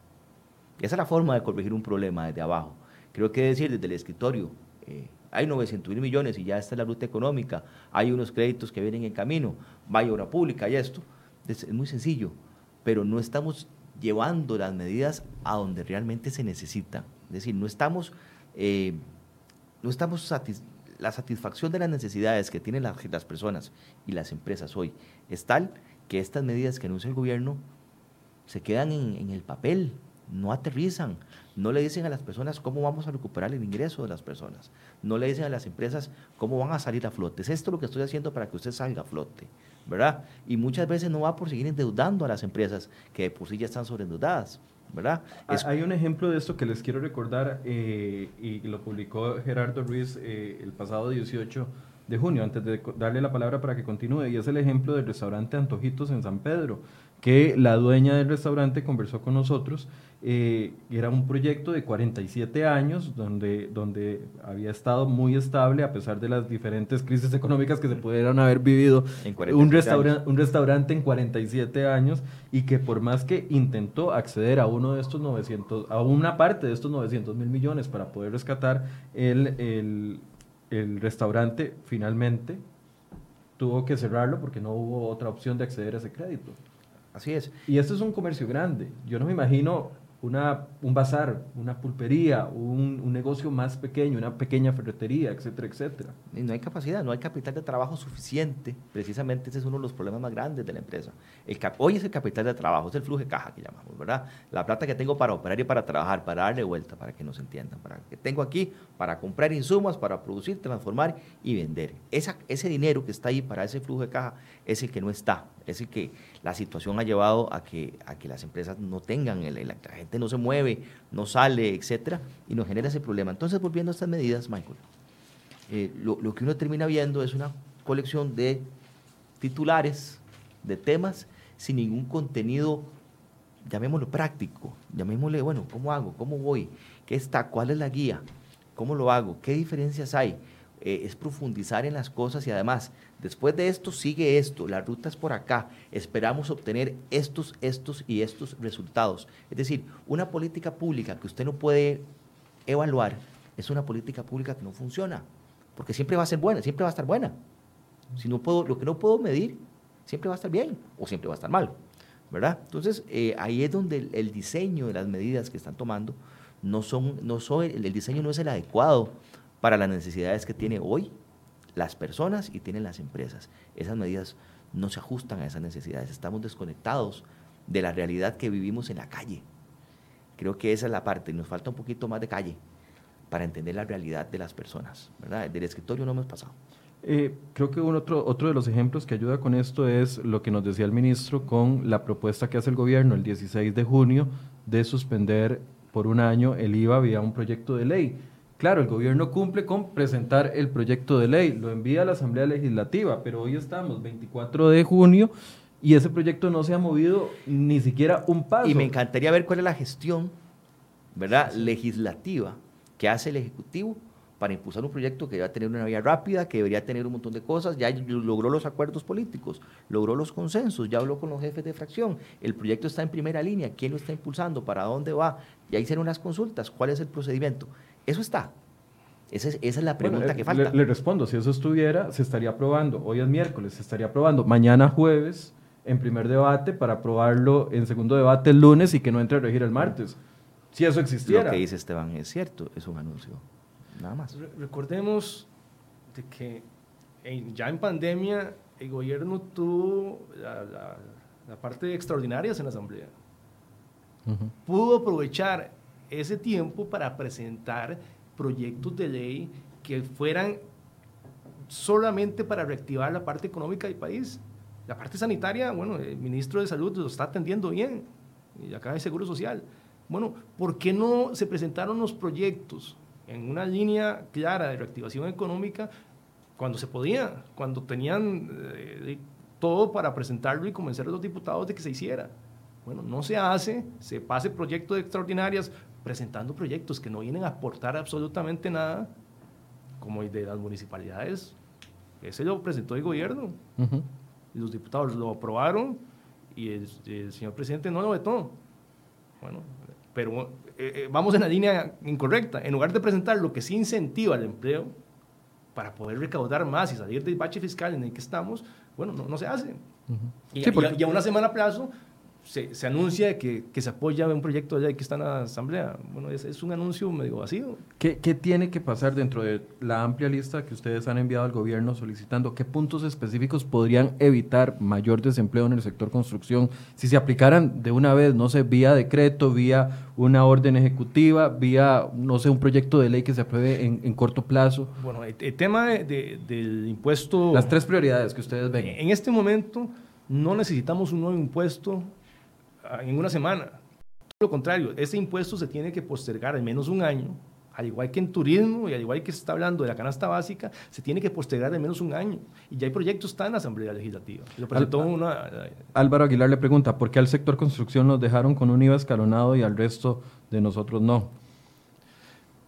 Esa es la forma de corregir un problema desde abajo. Creo que decir desde el escritorio, eh, hay 900 mil millones y ya está la ruta económica, hay unos créditos que vienen en camino, vaya obra pública y esto. Es, es muy sencillo, pero no estamos llevando las medidas a donde realmente se necesitan. Es decir, no estamos, eh, no estamos la satisfacción de las necesidades que tienen las, las personas y las empresas hoy es tal que estas medidas que anuncia el gobierno se quedan en, el papel, no aterrizan, no le dicen a las personas cómo vamos a recuperar el ingreso de las personas, no le dicen a las empresas cómo van a salir a flote. Es esto lo que estoy haciendo para que usted salga a flote, ¿verdad? Y muchas veces no va por seguir endeudando a las empresas que de por sí ya están sobreendeudadas. ¿verdad? Hay un ejemplo de esto que les quiero recordar eh, y lo publicó Gerardo Ruiz eh, el pasado 18 de junio, antes de darle la palabra para que continúe, y es el ejemplo del restaurante Antojitos en San Pedro que la dueña del restaurante conversó con nosotros. Eh, era un proyecto de 47 años donde, donde había estado muy estable a pesar de las diferentes crisis económicas que se pudieran haber vivido. un, restaurante un restaurante en 47 años y que por más que intentó acceder a uno de estos 900, a una parte de estos 900 mil millones para poder rescatar el, el, el restaurante, finalmente tuvo que cerrarlo porque no hubo otra opción de acceder a ese crédito. Así es. Y esto es un comercio grande. Yo no me imagino una, un bazar, una pulpería, un, un, negocio más pequeño, una pequeña ferretería, etcétera, etcétera. Y no hay capacidad, no hay capital de trabajo suficiente. Precisamente ese es uno de los problemas más grandes de la empresa. El hoy es el capital de trabajo, es el flujo de caja que llamamos, ¿verdad? La plata que tengo para operar y para trabajar, para darle vuelta, para que nos entiendan, para que tengo aquí para comprar insumos, para producir, transformar y vender. Esa, ese dinero que está ahí para ese flujo de caja es el que no está, el que la situación ha llevado a que, a que las empresas no tengan, el, la, la gente no se mueve, no sale, etcétera, y nos genera ese problema. Entonces, volviendo a estas medidas, Michael, eh, lo, lo que uno termina viendo es una colección de titulares, de temas, sin ningún contenido, llamémoslo práctico, llamémosle, bueno, ¿cómo hago? ¿Cómo voy? ¿Qué está? ¿Cuál es la guía? ¿Cómo lo hago? ¿Qué diferencias hay? Eh, es profundizar en las cosas y además, después de esto sigue esto, la ruta es por acá, esperamos obtener estos, estos y estos resultados. Es decir, una política pública que usted no puede evaluar es una política pública que no funciona, porque siempre va a ser buena, siempre va a estar buena. Si no puedo, lo que no puedo medir, siempre va a estar bien o siempre va a estar mal, ¿verdad? Entonces, eh, ahí es donde el, diseño de las medidas que están tomando no son, no son, el diseño no es el adecuado para las necesidades que tiene hoy las personas y tienen las empresas. Esas medidas no se ajustan a esas necesidades. Estamos desconectados de la realidad que vivimos en la calle. Creo que esa es la parte. Nos falta un poquito más de calle para entender la realidad de las personas. ¿verdad? Del escritorio no hemos pasado. Eh, creo que otro, otro de los ejemplos que ayuda con esto es lo que nos decía el ministro con la propuesta que hace el gobierno el 16 de junio de suspender por un año el IVA vía un proyecto de ley. Claro, el gobierno cumple con presentar el proyecto de ley, lo envía a la Asamblea Legislativa, pero hoy estamos 24 de junio y ese proyecto no se ha movido ni siquiera un paso. Y me encantaría ver cuál es la gestión, ¿verdad? Legislativa que hace el Ejecutivo para impulsar un proyecto que debería tener una vía rápida, que debería tener un montón de cosas, ya logró los acuerdos políticos, logró los consensos, ya habló con los jefes de fracción, el proyecto está en primera línea, quién lo está impulsando, para dónde va, ya hicieron las consultas, cuál es el procedimiento. Eso está. Esa es, esa es la pregunta que falta. Le, respondo, si eso estuviera, se estaría aprobando. Hoy es miércoles, se estaría aprobando. Mañana jueves, en primer debate, para aprobarlo en segundo debate el lunes y que no entre a regir el martes. Si eso existiera. Lo que dice Esteban es cierto, es un anuncio. Nada más. recordemos de que ya en pandemia el gobierno tuvo la, parte extraordinaria en la Asamblea. Pudo aprovechar ese tiempo para presentar proyectos de ley que fueran solamente para reactivar la parte económica del país. La parte sanitaria, bueno, el ministro de Salud lo está atendiendo bien, y acá hay Seguro Social. Bueno, ¿por qué no se presentaron los proyectos en una línea clara de reactivación económica cuando se podía, cuando tenían eh, todo para presentarlo y convencer a los diputados de que se hiciera? Bueno, no se hace, se pase proyectos de extraordinarias, presentando proyectos que no vienen a aportar absolutamente nada, como el de las municipalidades. Ese lo presentó el gobierno. y los diputados lo aprobaron y el, señor presidente no lo vetó. Bueno, pero eh, eh, vamos en la línea incorrecta. En lugar de presentar lo que sí incentiva el empleo para poder recaudar más y salir del bache fiscal en el que estamos, bueno, no, se hace. y, y, a una semana a plazo se, se, anuncia que, que, se apoya un proyecto de ley que está en la Asamblea. Bueno, es, es un anuncio medio vacío. ¿Qué, ¿Qué, tiene que pasar dentro de la amplia lista que ustedes han enviado al gobierno solicitando? ¿Qué puntos específicos podrían evitar mayor desempleo en el sector construcción si se aplicaran de una vez, no sé, vía decreto, vía una orden ejecutiva, vía, no sé, un proyecto de ley que se apruebe en, en corto plazo? Bueno, el, el tema de, de, del impuesto... Las tres prioridades que ustedes ven. En este momento no necesitamos un nuevo impuesto en una semana. Todo lo contrario, ese impuesto se tiene que postergar al menos un año, al igual que en turismo y al igual que se está hablando de la canasta básica, se tiene que postergar al menos un año. Y ya hay proyectos está en la Asamblea Legislativa. Lo presentó Al, una, Álvaro Aguilar le pregunta, ¿por qué al sector construcción nos dejaron con un IVA escalonado y al resto de nosotros no?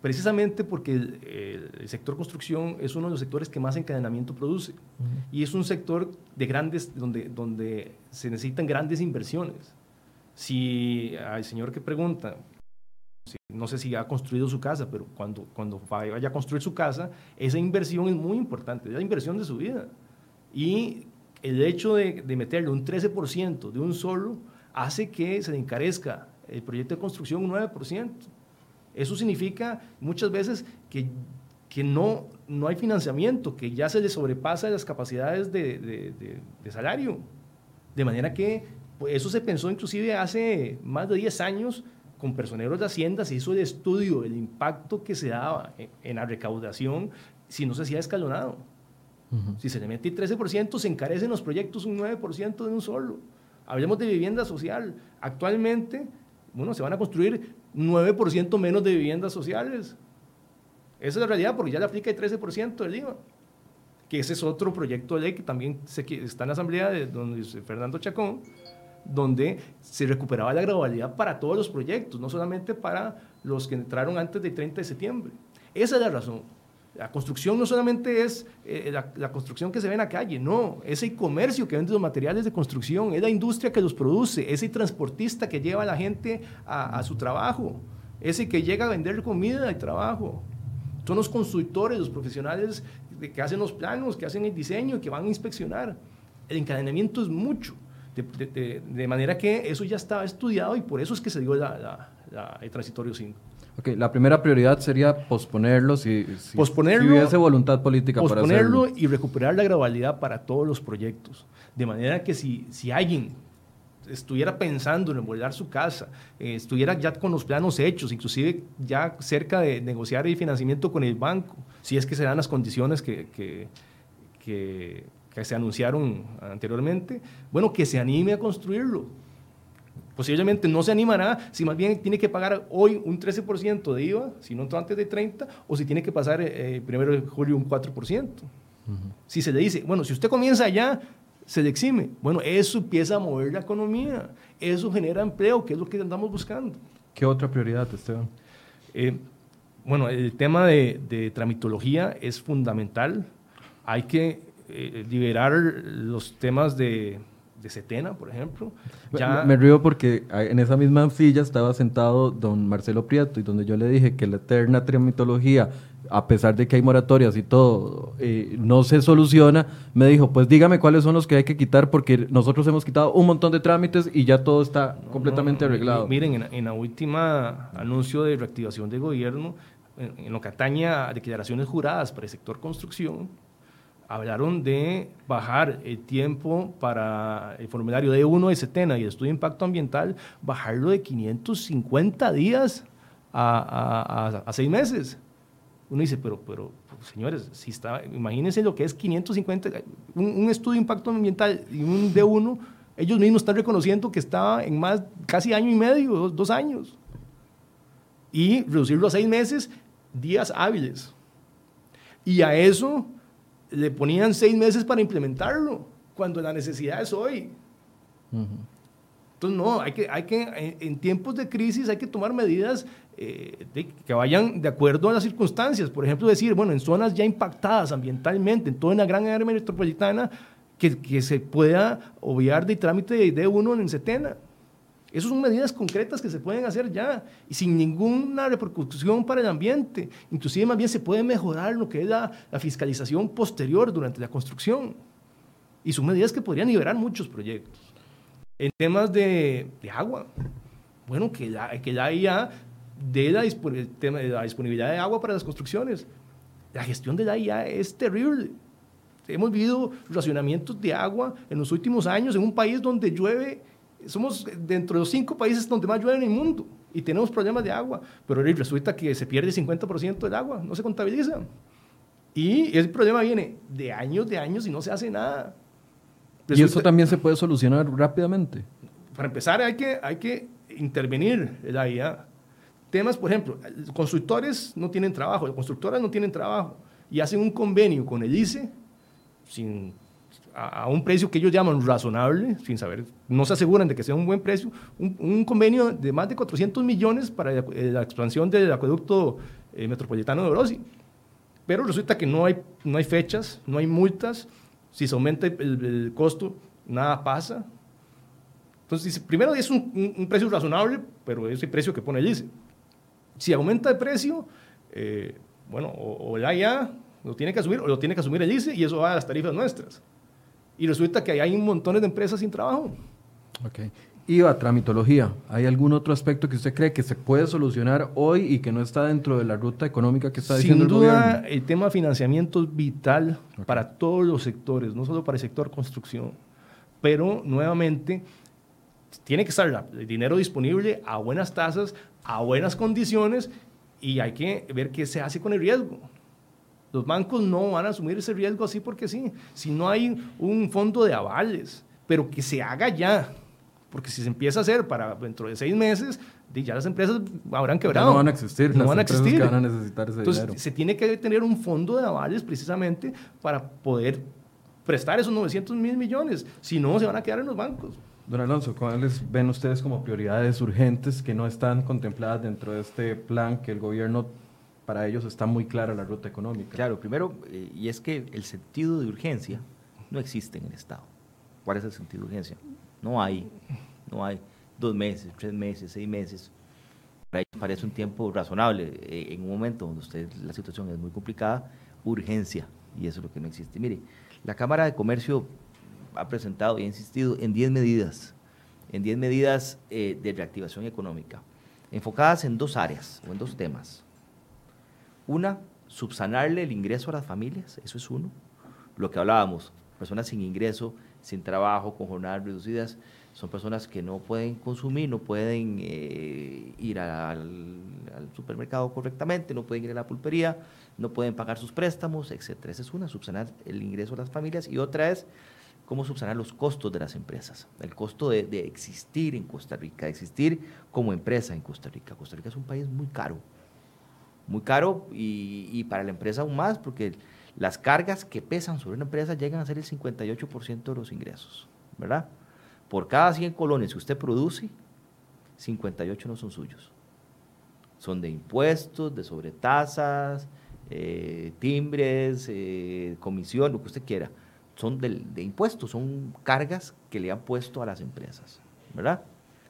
precisamente porque el, el, sector construcción es uno de los sectores que más encadenamiento produce uh -huh. y es un sector de grandes donde, donde se necesitan grandes inversiones. Si al señor que pregunta, no sé si ha construido su casa, pero cuando, cuando vaya a construir su casa, esa inversión es muy importante, es la inversión de su vida. Y el hecho de, de meterle un 13% de un solo hace que se le encarezca el proyecto de construcción un 9%. Eso significa muchas veces que, que no, no hay financiamiento, que ya se le sobrepasa las capacidades de, de, de, de salario. De manera que eso se pensó inclusive hace más de 10 años con personeros de Hacienda, se hizo el estudio del impacto que se daba en, la recaudación si no se hacía escalonado. Uh -huh. Si se le mete el 13%, se encarecen los proyectos un 9% de un solo. Hablemos de vivienda social. Actualmente, bueno, se van a construir 9% menos de viviendas sociales. Esa es la realidad porque ya le aplica el 13% del IVA. Que ese es otro proyecto de ley que también se, está en la asamblea de don Fernando Chacón, donde se recuperaba la gradualidad para todos los proyectos, no solamente para los que entraron antes del 30 de septiembre. Esa es la razón. La construcción no solamente es eh, la, la, construcción que se ve en la calle, no, es el comercio que vende los materiales de construcción, es la industria que los produce, es el transportista que lleva a la gente a, su trabajo, es el que llega a vender comida al trabajo. Son los consultores, los profesionales que hacen los planos, que hacen el diseño, que van a inspeccionar. El encadenamiento es mucho, de, de, de manera que eso ya estaba estudiado y por eso es que se dio la, la, el transitorio 5. Okay, la primera prioridad sería posponerlo si, si, posponerlo, si hubiese voluntad política posponerlo para hacerlo. y recuperar la gradualidad para todos los proyectos. De manera que si, si alguien estuviera pensando en envolver su casa, eh, estuviera ya con los planos hechos, inclusive ya cerca de negociar el financiamiento con el banco, si es que se dan las condiciones que, que, que, que se anunciaron anteriormente, bueno, que se anime a construirlo posiblemente no se animará si más bien tiene que pagar hoy un 13% de IVA, si no antes de 30, o si tiene que pasar eh, primero de julio un 4%. Uh -huh. Si se le dice, bueno, si usted comienza allá, se le exime. Bueno, eso empieza a mover la economía, eso genera empleo, que es lo que andamos buscando. ¿Qué otra prioridad, Esteban? Eh, bueno, el tema de, de, tramitología es fundamental. Hay que eh, liberar los temas de de Setena, por ejemplo. Ya... Me, me, río porque en esa misma silla estaba sentado don Marcelo Prieto y donde yo le dije que la eterna tramitología, a pesar de que hay moratorias y todo, eh, no se soluciona, me dijo, pues dígame cuáles son los que hay que quitar porque nosotros hemos quitado un montón de trámites y ya todo está no, completamente no, arreglado. Miren, en, en, la última anuncio de reactivación de gobierno, en, en lo que atañe a declaraciones juradas para el sector construcción, hablaron de bajar el tiempo para el formulario D1 de Setena y el estudio de impacto ambiental, bajarlo de 550 días a, a, a seis meses. Uno dice, pero, pero señores, si está, imagínense lo que es 550, un, un, estudio de impacto ambiental y un D1, ellos mismos están reconociendo que estaba en más, casi año y medio, dos, dos años. Y reducirlo a seis meses, días hábiles. Y a eso le ponían seis meses para implementarlo, cuando la necesidad es hoy. Uh -huh. Entonces, no, hay que, hay que en, en, tiempos de crisis hay que tomar medidas eh, de, que vayan de acuerdo a las circunstancias. Por ejemplo, decir, bueno, en zonas ya impactadas ambientalmente, en toda una gran área metropolitana, que, que se pueda obviar de trámite de D1 en Setena. Esas son medidas concretas que se pueden hacer ya y sin ninguna repercusión para el ambiente. Inclusive más bien se puede mejorar lo que es la, fiscalización posterior durante la construcción. Y son medidas que podrían liberar muchos proyectos. En temas de, de agua, bueno, que la, que la IA dé la, la disponibilidad de agua para las construcciones. La gestión de la IA es terrible. Hemos vivido racionamientos de agua en los últimos años en un país donde llueve, somos dentro de los cinco países donde más llueve en el mundo y tenemos problemas de agua, pero resulta que se pierde 50% del agua, no se contabiliza. Y ese problema viene de años, de años y no se hace nada. ¿Y eso también se puede solucionar rápidamente? Para empezar, hay que, hay que intervenir la IA. Temas, por ejemplo, constructores no tienen trabajo, constructoras no tienen trabajo y hacen un convenio con el ICE sin, a, un precio que ellos llaman razonable, sin saber, no se aseguran de que sea un buen precio, un, convenio de más de 400 millones para la, expansión del acueducto eh, metropolitano de Orosi. Pero resulta que no hay, no hay fechas, no hay multas, si se aumenta el, costo, nada pasa. Entonces, primero es un, precio razonable, pero es el precio que pone el ICE. Si aumenta el precio, eh, bueno, o, el AIA lo tiene que asumir o lo tiene que asumir el ICE y eso va a las tarifas nuestras. Y resulta que hay un montón de empresas sin trabajo. Ok. IVA, tramitología. ¿Hay algún otro aspecto que usted cree que se puede solucionar hoy y que no está dentro de la ruta económica que está diciendo el gobierno? Sin duda, el tema de financiamiento es vital para todos los sectores, no solo para el sector construcción. Pero, nuevamente, tiene que estar el dinero disponible a buenas tasas, a buenas condiciones y hay que ver qué se hace con el riesgo. Los bancos no van a asumir ese riesgo así porque sí. Si no hay un fondo de avales, pero que se haga ya porque si se empieza a hacer para dentro de seis meses, ya las empresas habrán quebrado. no van a existir. No van a existir. van a necesitar ese Entonces, se tiene que tener un fondo de avales precisamente para poder prestar esos 900 mil millones. Si no, se van a quedar en los bancos. Don Alonso, ¿cuáles ven ustedes como prioridades urgentes que no están contempladas dentro de este plan que el gobierno, para ellos está muy clara la ruta económica? Claro, primero, eh, y es que el sentido de urgencia no existe en el Estado. ¿Cuál es el sentido de urgencia? No hay, no hay dos meses, tres meses, seis meses. Para ellos parece un tiempo razonable. Eh, en un momento donde usted, la situación es muy complicada, urgencia, y eso es lo que no existe. Mire, la Cámara de Comercio ha presentado y ha insistido en 10 medidas, en 10 medidas eh, de reactivación económica, enfocadas en dos áreas o en dos temas. Una, subsanarle el ingreso a las familias, eso es uno. Lo que hablábamos, personas sin ingreso sin trabajo, con jornadas reducidas, son personas que no pueden consumir, no pueden eh, ir al, supermercado correctamente, no pueden ir a la pulpería, no pueden pagar sus préstamos, etc. Esa es una, subsanar el ingreso de las familias. Y otra es cómo subsanar los costos de las empresas, el costo de, existir en Costa Rica, de existir como empresa en Costa Rica. Costa Rica es un país muy caro, muy caro y, y para la empresa aún más, porque las cargas que pesan sobre una empresa llegan a ser el 58% de los ingresos, ¿verdad? Por cada 100 colones que usted produce, 58 no son suyos. Son de impuestos, de sobretasas, eh, timbres, eh, comisión, lo que usted quiera. Son de, de impuestos, son cargas que le han puesto a las empresas, ¿verdad?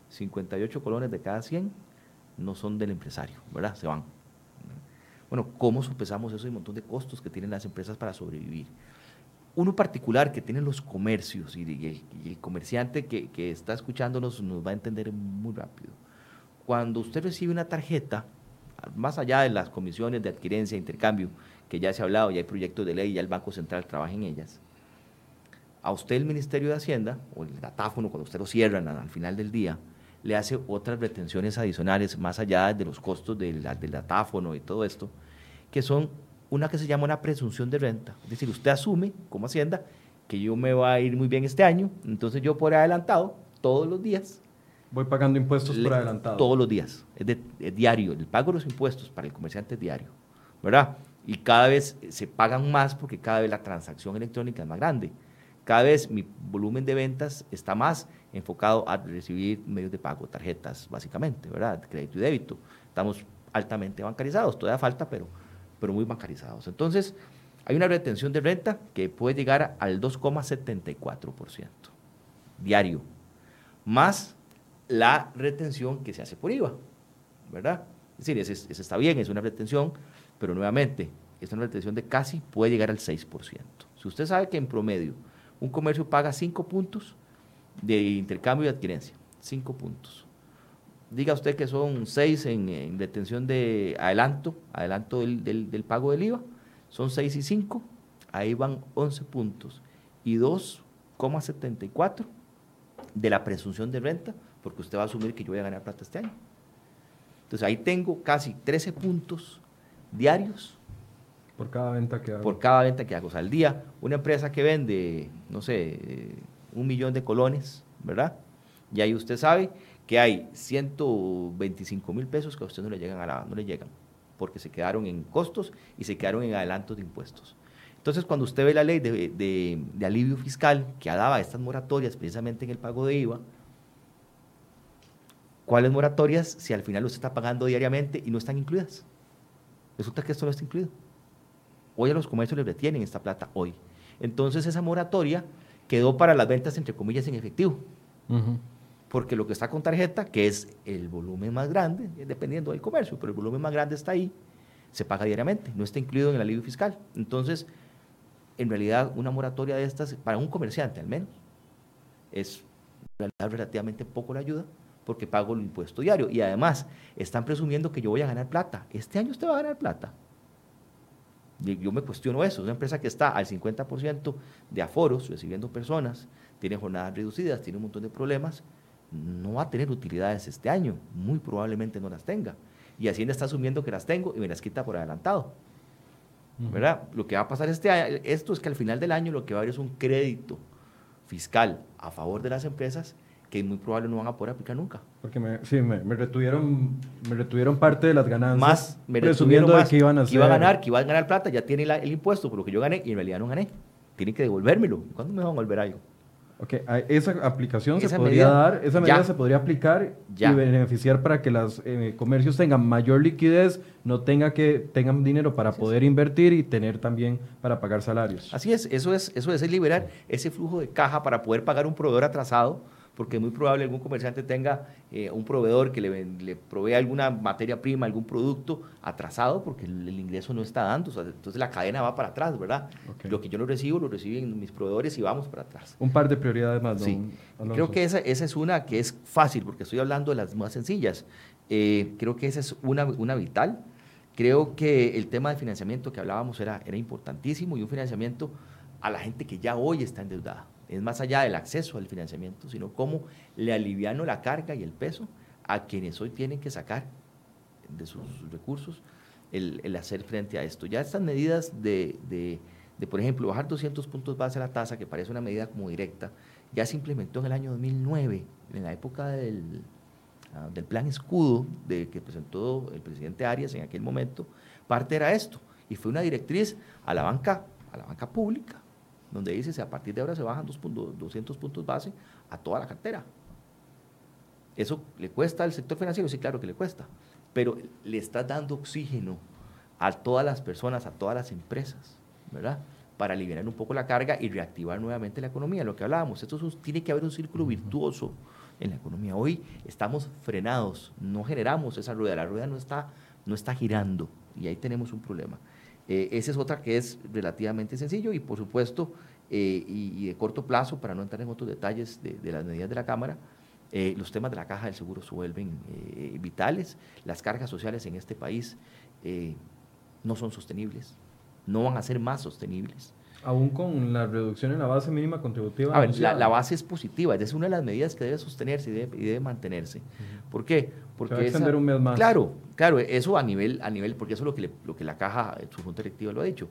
58 colones de cada 100 no son del empresario, ¿verdad? Se van. Bueno, ¿cómo sopesamos eso y un montón de costos que tienen las empresas para sobrevivir? Uno particular que tienen los comercios y, el, comerciante que, que, está escuchándonos nos va a entender muy rápido. Cuando usted recibe una tarjeta, más allá de las comisiones de adquirencia e intercambio, que ya se ha hablado, ya hay proyectos de ley, ya el Banco Central trabaja en ellas, a usted el Ministerio de Hacienda, o el datáfono, cuando usted lo cierran al final del día, le hace otras retenciones adicionales más allá de los costos del, del datáfono y todo esto, que son una que se llama una presunción de renta. Es decir, usted asume como Hacienda que yo me va a ir muy bien este año, entonces yo por adelantado, todos los días. Voy pagando impuestos por adelantado. Todos los días, es, de, diario, el pago de los impuestos para el comerciante es diario, ¿verdad? Y cada vez se pagan más porque cada vez la transacción electrónica es más grande. Cada vez mi volumen de ventas está más enfocado a recibir medios de pago, tarjetas básicamente, ¿verdad? Crédito y débito. Estamos altamente bancarizados, todavía falta, pero, pero muy bancarizados. Entonces, hay una retención de renta que puede llegar al 2,74% diario, más la retención que se hace por IVA, ¿verdad? Es decir, ese, está bien, es una retención, pero nuevamente, es una retención de casi puede llegar al 6%. Si usted sabe que en promedio un comercio paga 5 puntos, de intercambio y adquirencia, 5 puntos. Diga usted que son 6 en, detención de adelanto, adelanto del, del pago del IVA, son 6 y 5, ahí van 11 puntos. Y 2,74 de la presunción de renta, porque usted va a asumir que yo voy a ganar plata este año. Entonces ahí tengo casi 13 puntos diarios. Por cada venta que hago. Por cada venta que hago. O sea, al día, una empresa que vende, no sé, un millón de colones, ¿verdad? Y ahí usted sabe que hay 125 mil pesos que a usted no le llegan a la, no le llegan, porque se quedaron en costos y se quedaron en adelantos de impuestos. Entonces, cuando usted ve la ley de, de alivio fiscal que daba estas moratorias precisamente en el pago de IVA, ¿Cuáles moratorias si al final usted está pagando diariamente y no están incluidas? Resulta que esto no está incluido. Hoy a los comercios les retienen esta plata, hoy. Entonces esa moratoria quedó para las ventas, entre comillas, en efectivo. Porque lo que está con tarjeta, que es el volumen más grande, dependiendo del comercio, pero el volumen más grande está ahí, se paga diariamente, no está incluido en el alivio fiscal. Entonces, en realidad, una moratoria de estas, para un comerciante al menos, es relativamente poco la ayuda, porque pago el impuesto diario. Y además, están presumiendo que yo voy a ganar plata. Este año usted va a ganar plata. Yo me cuestiono eso. Una empresa que está al 50% de aforos, recibiendo personas, tiene jornadas reducidas, tiene un montón de problemas, no va a tener utilidades este año. Muy probablemente no las tenga. Y Hacienda está asumiendo que las tengo y me las quita por adelantado. ¿verdad? Lo que va a pasar este año, esto es que al final del año lo que va a haber es un crédito fiscal a favor de las empresas que muy probable no van a poder aplicar nunca. Porque me, sí, me, retuvieron, me retuvieron parte de las ganancias. Más, me retuvieron más, que iban a, que iba a ganar, que iban a ganar plata, ya tiene el impuesto por lo que yo gané y en realidad no gané. Tienen que devolvérmelo. ¿Cuándo me van a devolver algo? Ok, esa aplicación se podría dar, esa medida se podría aplicar y beneficiar para que los eh, comercios tengan mayor liquidez, no tenga que tengan dinero para poder invertir y tener también para pagar salarios. Así es, eso es, eso es liberar ese flujo de caja para poder pagar un proveedor atrasado porque es muy probable algún comerciante tenga eh, un proveedor que le, le, provee alguna materia prima, algún producto atrasado, porque el, ingreso no está dando. entonces la cadena va para atrás, ¿verdad? Lo que yo no recibo, lo reciben mis proveedores y vamos para atrás. Un par de prioridades más, Sí, creo que esa, esa, es una que es fácil, porque estoy hablando de las más sencillas. Eh, creo que esa es una, una vital. Creo que el tema de financiamiento que hablábamos era, era importantísimo y un financiamiento a la gente que ya hoy está endeudada es más allá del acceso al financiamiento, sino cómo le aliviano la carga y el peso a quienes hoy tienen que sacar de sus recursos el, hacer frente a esto. Ya estas medidas de, por ejemplo, bajar 200 puntos base a la tasa, que parece una medida como directa, ya se implementó en el año 2009, en la época del, ah, del plan escudo de, que presentó el presidente Arias en aquel momento, parte era esto, y fue una directriz a la banca, a la banca pública, donde dice a partir de ahora se bajan 200 puntos base a toda la cartera. ¿Eso le cuesta al sector financiero? Sí, claro que le cuesta, pero le está dando oxígeno a todas las personas, a todas las empresas, ¿verdad? Para aliviar un poco la carga y reactivar nuevamente la economía. Lo que hablábamos, esto tiene que haber un círculo virtuoso en la economía. Hoy estamos frenados, no generamos esa rueda, la rueda no está, no está girando y ahí tenemos un problema. Eh, esa es otra que es relativamente sencillo y por supuesto eh, y, de corto plazo, para no entrar en otros detalles de, las medidas de la Cámara, eh, los temas de la caja del seguro se vuelven vitales, las cargas sociales en este país no son sostenibles, no van a ser más sostenibles. Aún con la reducción en la base mínima contributiva. A ver, la, base es positiva, es una de las medidas que debe sostenerse y debe, mantenerse. ¿Por qué? Porque Se va a extender un mes más. Claro, claro, eso a nivel, a nivel, porque eso es lo que, lo que la caja, su junta directiva lo ha dicho.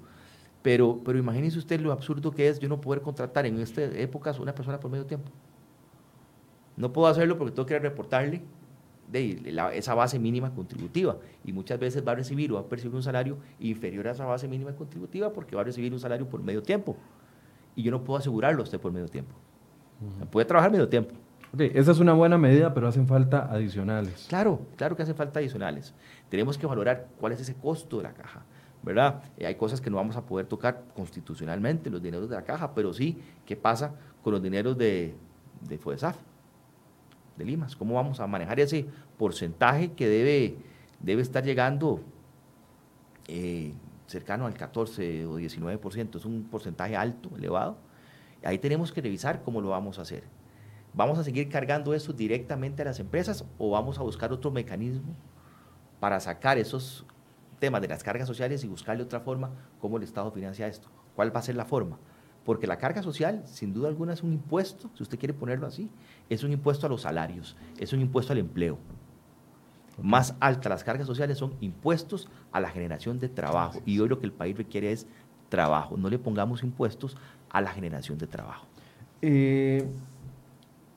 Pero, pero imagínese usted lo absurdo que es yo no poder contratar en estas épocas una persona por medio tiempo. No puedo hacerlo porque tengo que reportarle de esa base mínima contributiva y muchas veces va a recibir o va a percibir un salario inferior a esa base mínima contributiva porque va a recibir un salario por medio tiempo y yo no puedo asegurarlo a usted por medio tiempo. Puede trabajar medio tiempo. esa es una buena medida, pero hacen falta adicionales. Claro, claro que hacen falta adicionales. Tenemos que valorar cuál es ese costo de la caja, ¿verdad? Eh, hay cosas que no vamos a poder tocar constitucionalmente, los dineros de la caja, pero sí, ¿qué pasa con los dineros de, de FODESAF? De Limas. ¿Cómo vamos a manejar ese porcentaje que debe, debe estar llegando eh, cercano al 14 o 19%? Es un porcentaje alto, elevado. Ahí tenemos que revisar cómo lo vamos a hacer. ¿Vamos a seguir cargando eso directamente a las empresas o vamos a buscar otro mecanismo para sacar esos temas de las cargas sociales y buscarle otra forma cómo el Estado financia esto? ¿Cuál va a ser la forma? Porque la carga social, sin duda alguna, es un impuesto, si usted quiere ponerlo así, es un impuesto a los salarios, es un impuesto al empleo. Más altas las cargas sociales son impuestos a la generación de trabajo. Y hoy lo que el país requiere es trabajo. No le pongamos impuestos a la generación de trabajo. Eh,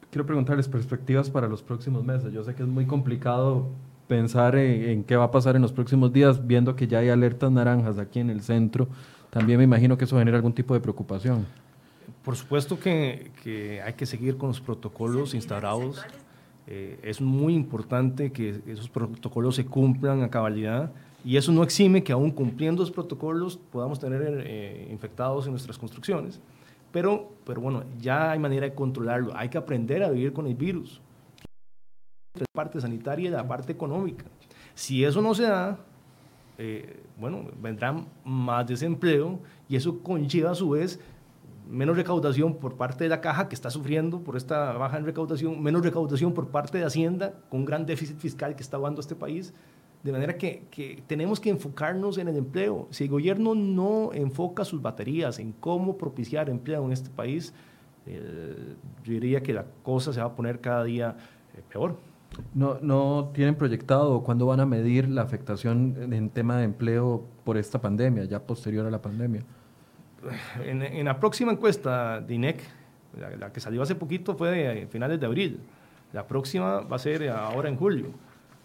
quiero preguntarles perspectivas para los próximos meses. Yo sé que es muy complicado pensar en, qué va a pasar en los próximos días, viendo que ya hay alertas naranjas aquí en el centro. También me imagino que eso genera algún tipo de preocupación. Por supuesto que, que hay que seguir con los protocolos instaurados eh, es muy importante que esos protocolos se cumplan a cabalidad y eso no exime que aún cumpliendo los protocolos podamos tener eh, infectados en nuestras construcciones. Pero, pero bueno, ya hay manera de controlarlo. Hay que aprender a vivir con el virus. La parte sanitaria y la parte económica. Si eso no se da, eh, bueno, vendrá más desempleo y eso conlleva a su vez menos recaudación por parte de la caja que está sufriendo por esta baja en recaudación, menos recaudación por parte de Hacienda con un gran déficit fiscal que está dando este país. De manera que, tenemos que enfocarnos en el empleo. Si el gobierno no enfoca sus baterías en cómo propiciar empleo en este país, eh, yo diría que la cosa se va a poner cada día eh, peor. No, ¿No tienen proyectado cuándo van a medir la afectación en tema de empleo por esta pandemia, ya posterior a la pandemia? en, la próxima encuesta de INEC, la, que salió hace poquito fue de finales de abril, la próxima va a ser ahora en julio.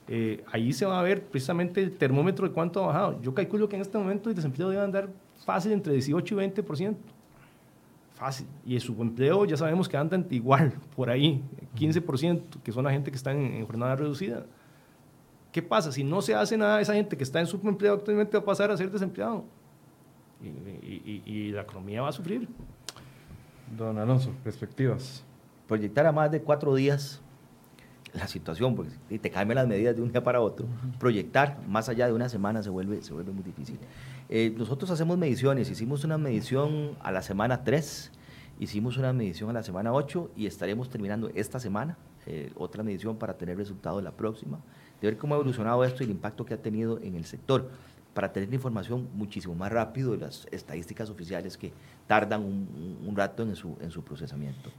Eh, ahí se va a ver precisamente el termómetro de cuánto ha bajado. Yo calculo que en este momento el desempleo debe andar fácil entre 18 y 20%. Fácil. Y el subempleo ya sabemos que andan igual, por ahí, 15%, que son la gente que está en, en jornada reducida. ¿Qué pasa? Si no se hace nada, esa gente que está en subempleo actualmente va a pasar a ser desempleado y, la economía va a sufrir. Don Alonso, perspectivas. Proyectar a más de cuatro días la situación, porque si te cambian las medidas de un día para otro, proyectar más allá de una semana se vuelve, se vuelve muy difícil. Eh, nosotros hacemos mediciones, hicimos una medición a la semana 3, hicimos una medición a la semana 8 y estaremos terminando esta semana eh, otra medición para tener resultados la próxima, de ver cómo ha evolucionado esto y el impacto que ha tenido en el sector para tener información muchísimo más rápido de las estadísticas oficiales que tardan un, rato en su, en su procesamiento.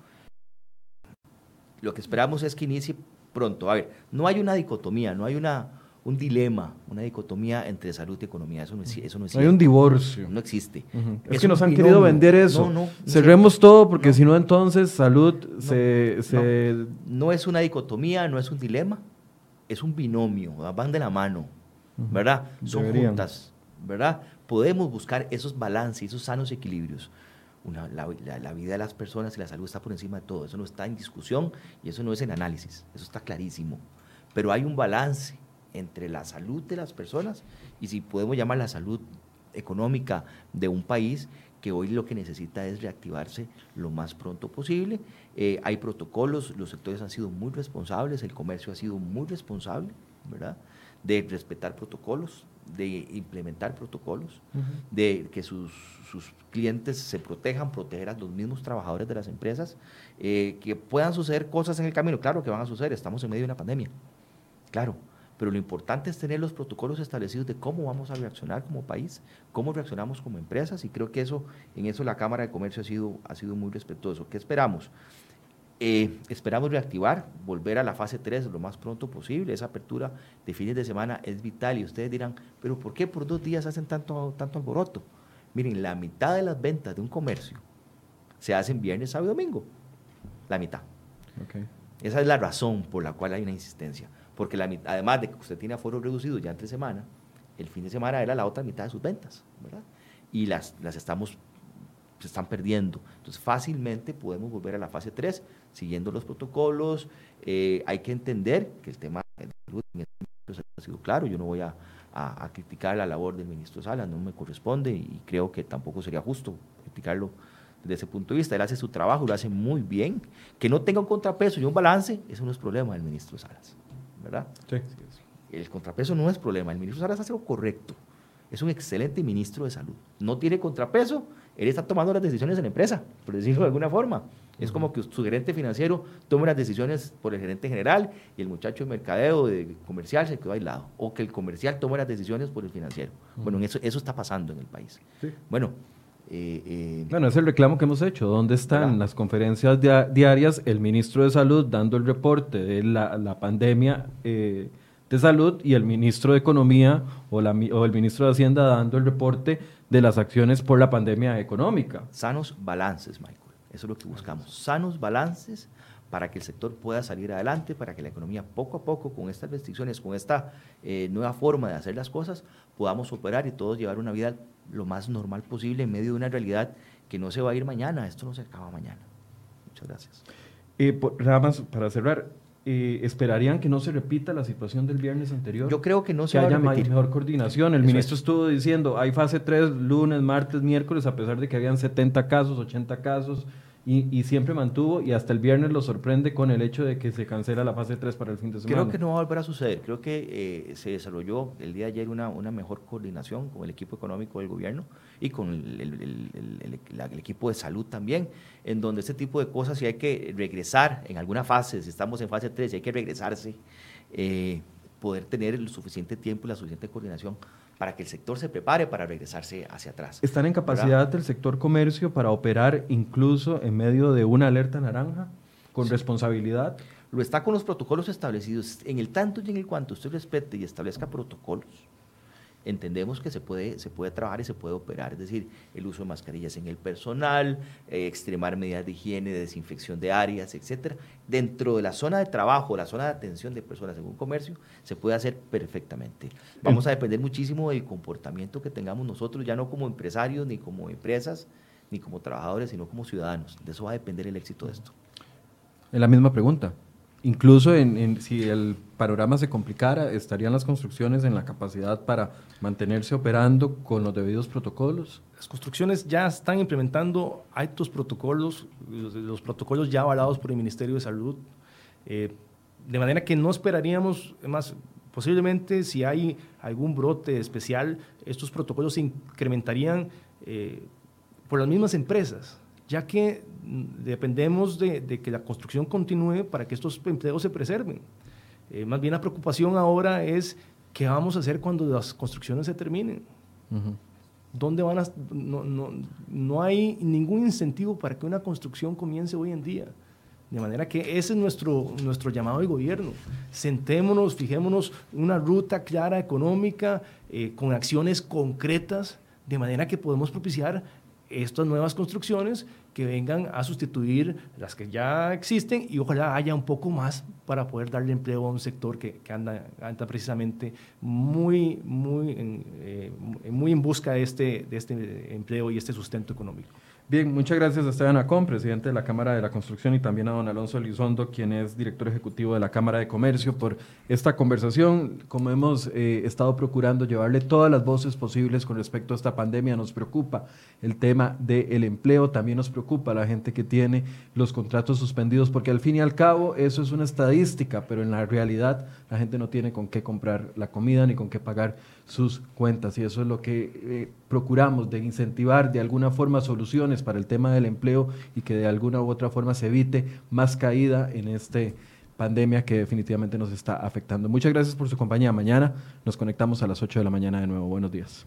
Lo que esperamos es que inicie pronto. A ver, no hay una dicotomía, no hay una, un dilema, una dicotomía entre salud y economía. Eso no, eso no existe. hay un divorcio. No existe. Es, que nos han querido vender eso. No, Cerremos todo porque si no entonces salud se, se... No, es una dicotomía, no es un dilema, es un binomio, van de la mano. ¿verdad? Son juntas, ¿verdad? Podemos buscar esos balances, esos sanos equilibrios. La, vida de las personas y la salud está por encima de todo. Eso no está en discusión y eso no es en análisis. Eso está clarísimo. Pero hay un balance entre la salud de las personas y si podemos llamar la salud económica de un país que hoy lo que necesita es reactivarse lo más pronto posible. Eh, hay protocolos, los sectores han sido muy responsables, el comercio ha sido muy responsable, ¿verdad? de respetar protocolos, de implementar protocolos, de que sus, clientes se protejan, proteger a los mismos trabajadores de las empresas, eh, que puedan suceder cosas en el camino. Claro que van a suceder, estamos en medio de una pandemia, claro, pero lo importante es tener los protocolos establecidos de cómo vamos a reaccionar como país, cómo reaccionamos como empresas, y creo que eso, en eso la Cámara de Comercio ha sido, ha sido muy respetuoso. ¿Qué esperamos? Eh, esperamos reactivar, volver a la fase 3 lo más pronto posible. Esa apertura de fines de semana es vital y ustedes dirán, pero ¿por qué por dos días hacen tanto, tanto alboroto? Miren, la mitad de las ventas de un comercio se hacen viernes, sábado y domingo. La mitad. Esa es la razón por la cual hay una insistencia. Porque la, además de que usted tiene aforo reducido ya entre semana, el fin de semana era la otra mitad de sus ventas, ¿verdad? Y las, las estamos se están perdiendo. Entonces, fácilmente podemos volver a la fase 3 siguiendo los protocolos. Eh, hay que entender que el tema de salud ha sido claro. Yo no voy a, criticar la labor del ministro Salas, no me corresponde y creo que tampoco sería justo criticarlo desde ese punto de vista. Él hace su trabajo, lo hace muy bien. Que no tenga un contrapeso y un balance, eso no es problema del ministro Salas, ¿verdad? Sí. El contrapeso no es problema. El ministro Salas hace lo correcto. Es un excelente ministro de salud. No tiene contrapeso él está tomando las decisiones en la empresa, por decirlo de alguna forma. Es como que su gerente financiero tome las decisiones por el gerente general y el muchacho de mercadeo, de comercial, se quedó aislado. O que el comercial tome las decisiones por el financiero. Bueno, eso, eso está pasando en el país. Bueno, eh, eh, bueno, es el reclamo que hemos hecho. ¿Dónde están las conferencias diarias? El ministro de Salud dando el reporte de la, pandemia eh, de salud y el ministro de Economía o, la, o el ministro de Hacienda dando el reporte de las acciones por la pandemia económica. Sanos balances, Michael. Eso es lo que buscamos. Sanos balances para que el sector pueda salir adelante, para que la economía poco a poco, con estas restricciones, con esta nueva forma de hacer las cosas, podamos operar y todos llevar una vida lo más normal posible en medio de una realidad que no se va a ir mañana, esto no se acaba mañana. Muchas gracias. Eh, nada más para cerrar, eh, ¿esperarían que no se repita la situación del viernes anterior? Yo creo que no se que haya mejor coordinación. El ministro estuvo diciendo, hay fase 3 lunes, martes, miércoles, a pesar de que habían 70 casos, 80 casos, y, siempre mantuvo y hasta el viernes lo sorprende con el hecho de que se cancela la fase 3 para el fin de semana. Creo que no va a volver a suceder. Creo que eh, se desarrolló el día de ayer una, una mejor coordinación con el equipo económico del gobierno y con el, el, equipo de salud también, en donde este tipo de cosas, si hay que regresar en alguna fase, si estamos en fase 3, si hay que regresarse, eh, poder tener el suficiente tiempo y la suficiente coordinación para que el sector se prepare para regresarse hacia atrás. ¿Están en capacidad del sector comercio para operar incluso en medio de una alerta naranja con responsabilidad? Lo está con los protocolos establecidos. En el tanto y en el cuanto usted respete y establezca protocolos, entendemos que se puede, se puede trabajar y se puede operar, es decir, el uso de mascarillas en el personal, eh, extremar medidas de higiene, de desinfección de áreas, etcétera. Dentro de la zona de trabajo, la zona de atención de personas en un comercio, se puede hacer perfectamente. Vamos a depender muchísimo del comportamiento que tengamos nosotros, ya no como empresarios, ni como empresas, ni como trabajadores, sino como ciudadanos. De eso va a depender el éxito de esto. Es la misma pregunta. Incluso en, si el panorama se complicara, ¿estarían las construcciones en la capacidad para mantenerse operando con los debidos protocolos? Las construcciones ya están implementando altos protocolos, los, protocolos ya avalados por el Ministerio de Salud, eh, de manera que no esperaríamos, más posiblemente si hay algún brote especial, estos protocolos se incrementarían eh, por las mismas empresas ya que dependemos de, que la construcción continúe para que estos empleos se preserven. Eh, más bien la preocupación ahora es qué vamos a hacer cuando las construcciones se terminen. ¿Dónde van a, no, no, no, hay ningún incentivo para que una construcción comience hoy en día. De manera que ese es nuestro, nuestro llamado de gobierno. Sentémonos, fijémonos una ruta clara, económica, eh, con acciones concretas, de manera que podemos propiciar estas nuevas construcciones que vengan a sustituir las que ya existen y ojalá haya un poco más para poder darle empleo a un sector que, anda, anda, precisamente muy, muy, en, eh, muy en busca de este, de este empleo y este sustento económico. Bien, muchas gracias a Esteban Acón, presidente de la Cámara de la Construcción, y también a don Alonso Elizondo, quien es director ejecutivo de la Cámara de Comercio, por esta conversación. Como hemos eh, estado procurando llevarle todas las voces posibles con respecto a esta pandemia, nos preocupa el tema del empleo, también nos preocupa la gente que tiene los contratos suspendidos, porque al fin y al cabo eso es una estadística, pero en la realidad la gente no tiene con qué comprar la comida ni con qué pagar sus cuentas, y eso es lo que eh, procuramos de incentivar de alguna forma soluciones para el tema del empleo y que de alguna u otra forma se evite más caída en esta pandemia que definitivamente nos está afectando. Muchas gracias por su compañía. Mañana nos conectamos a las 8 de la mañana de nuevo. Buenos días.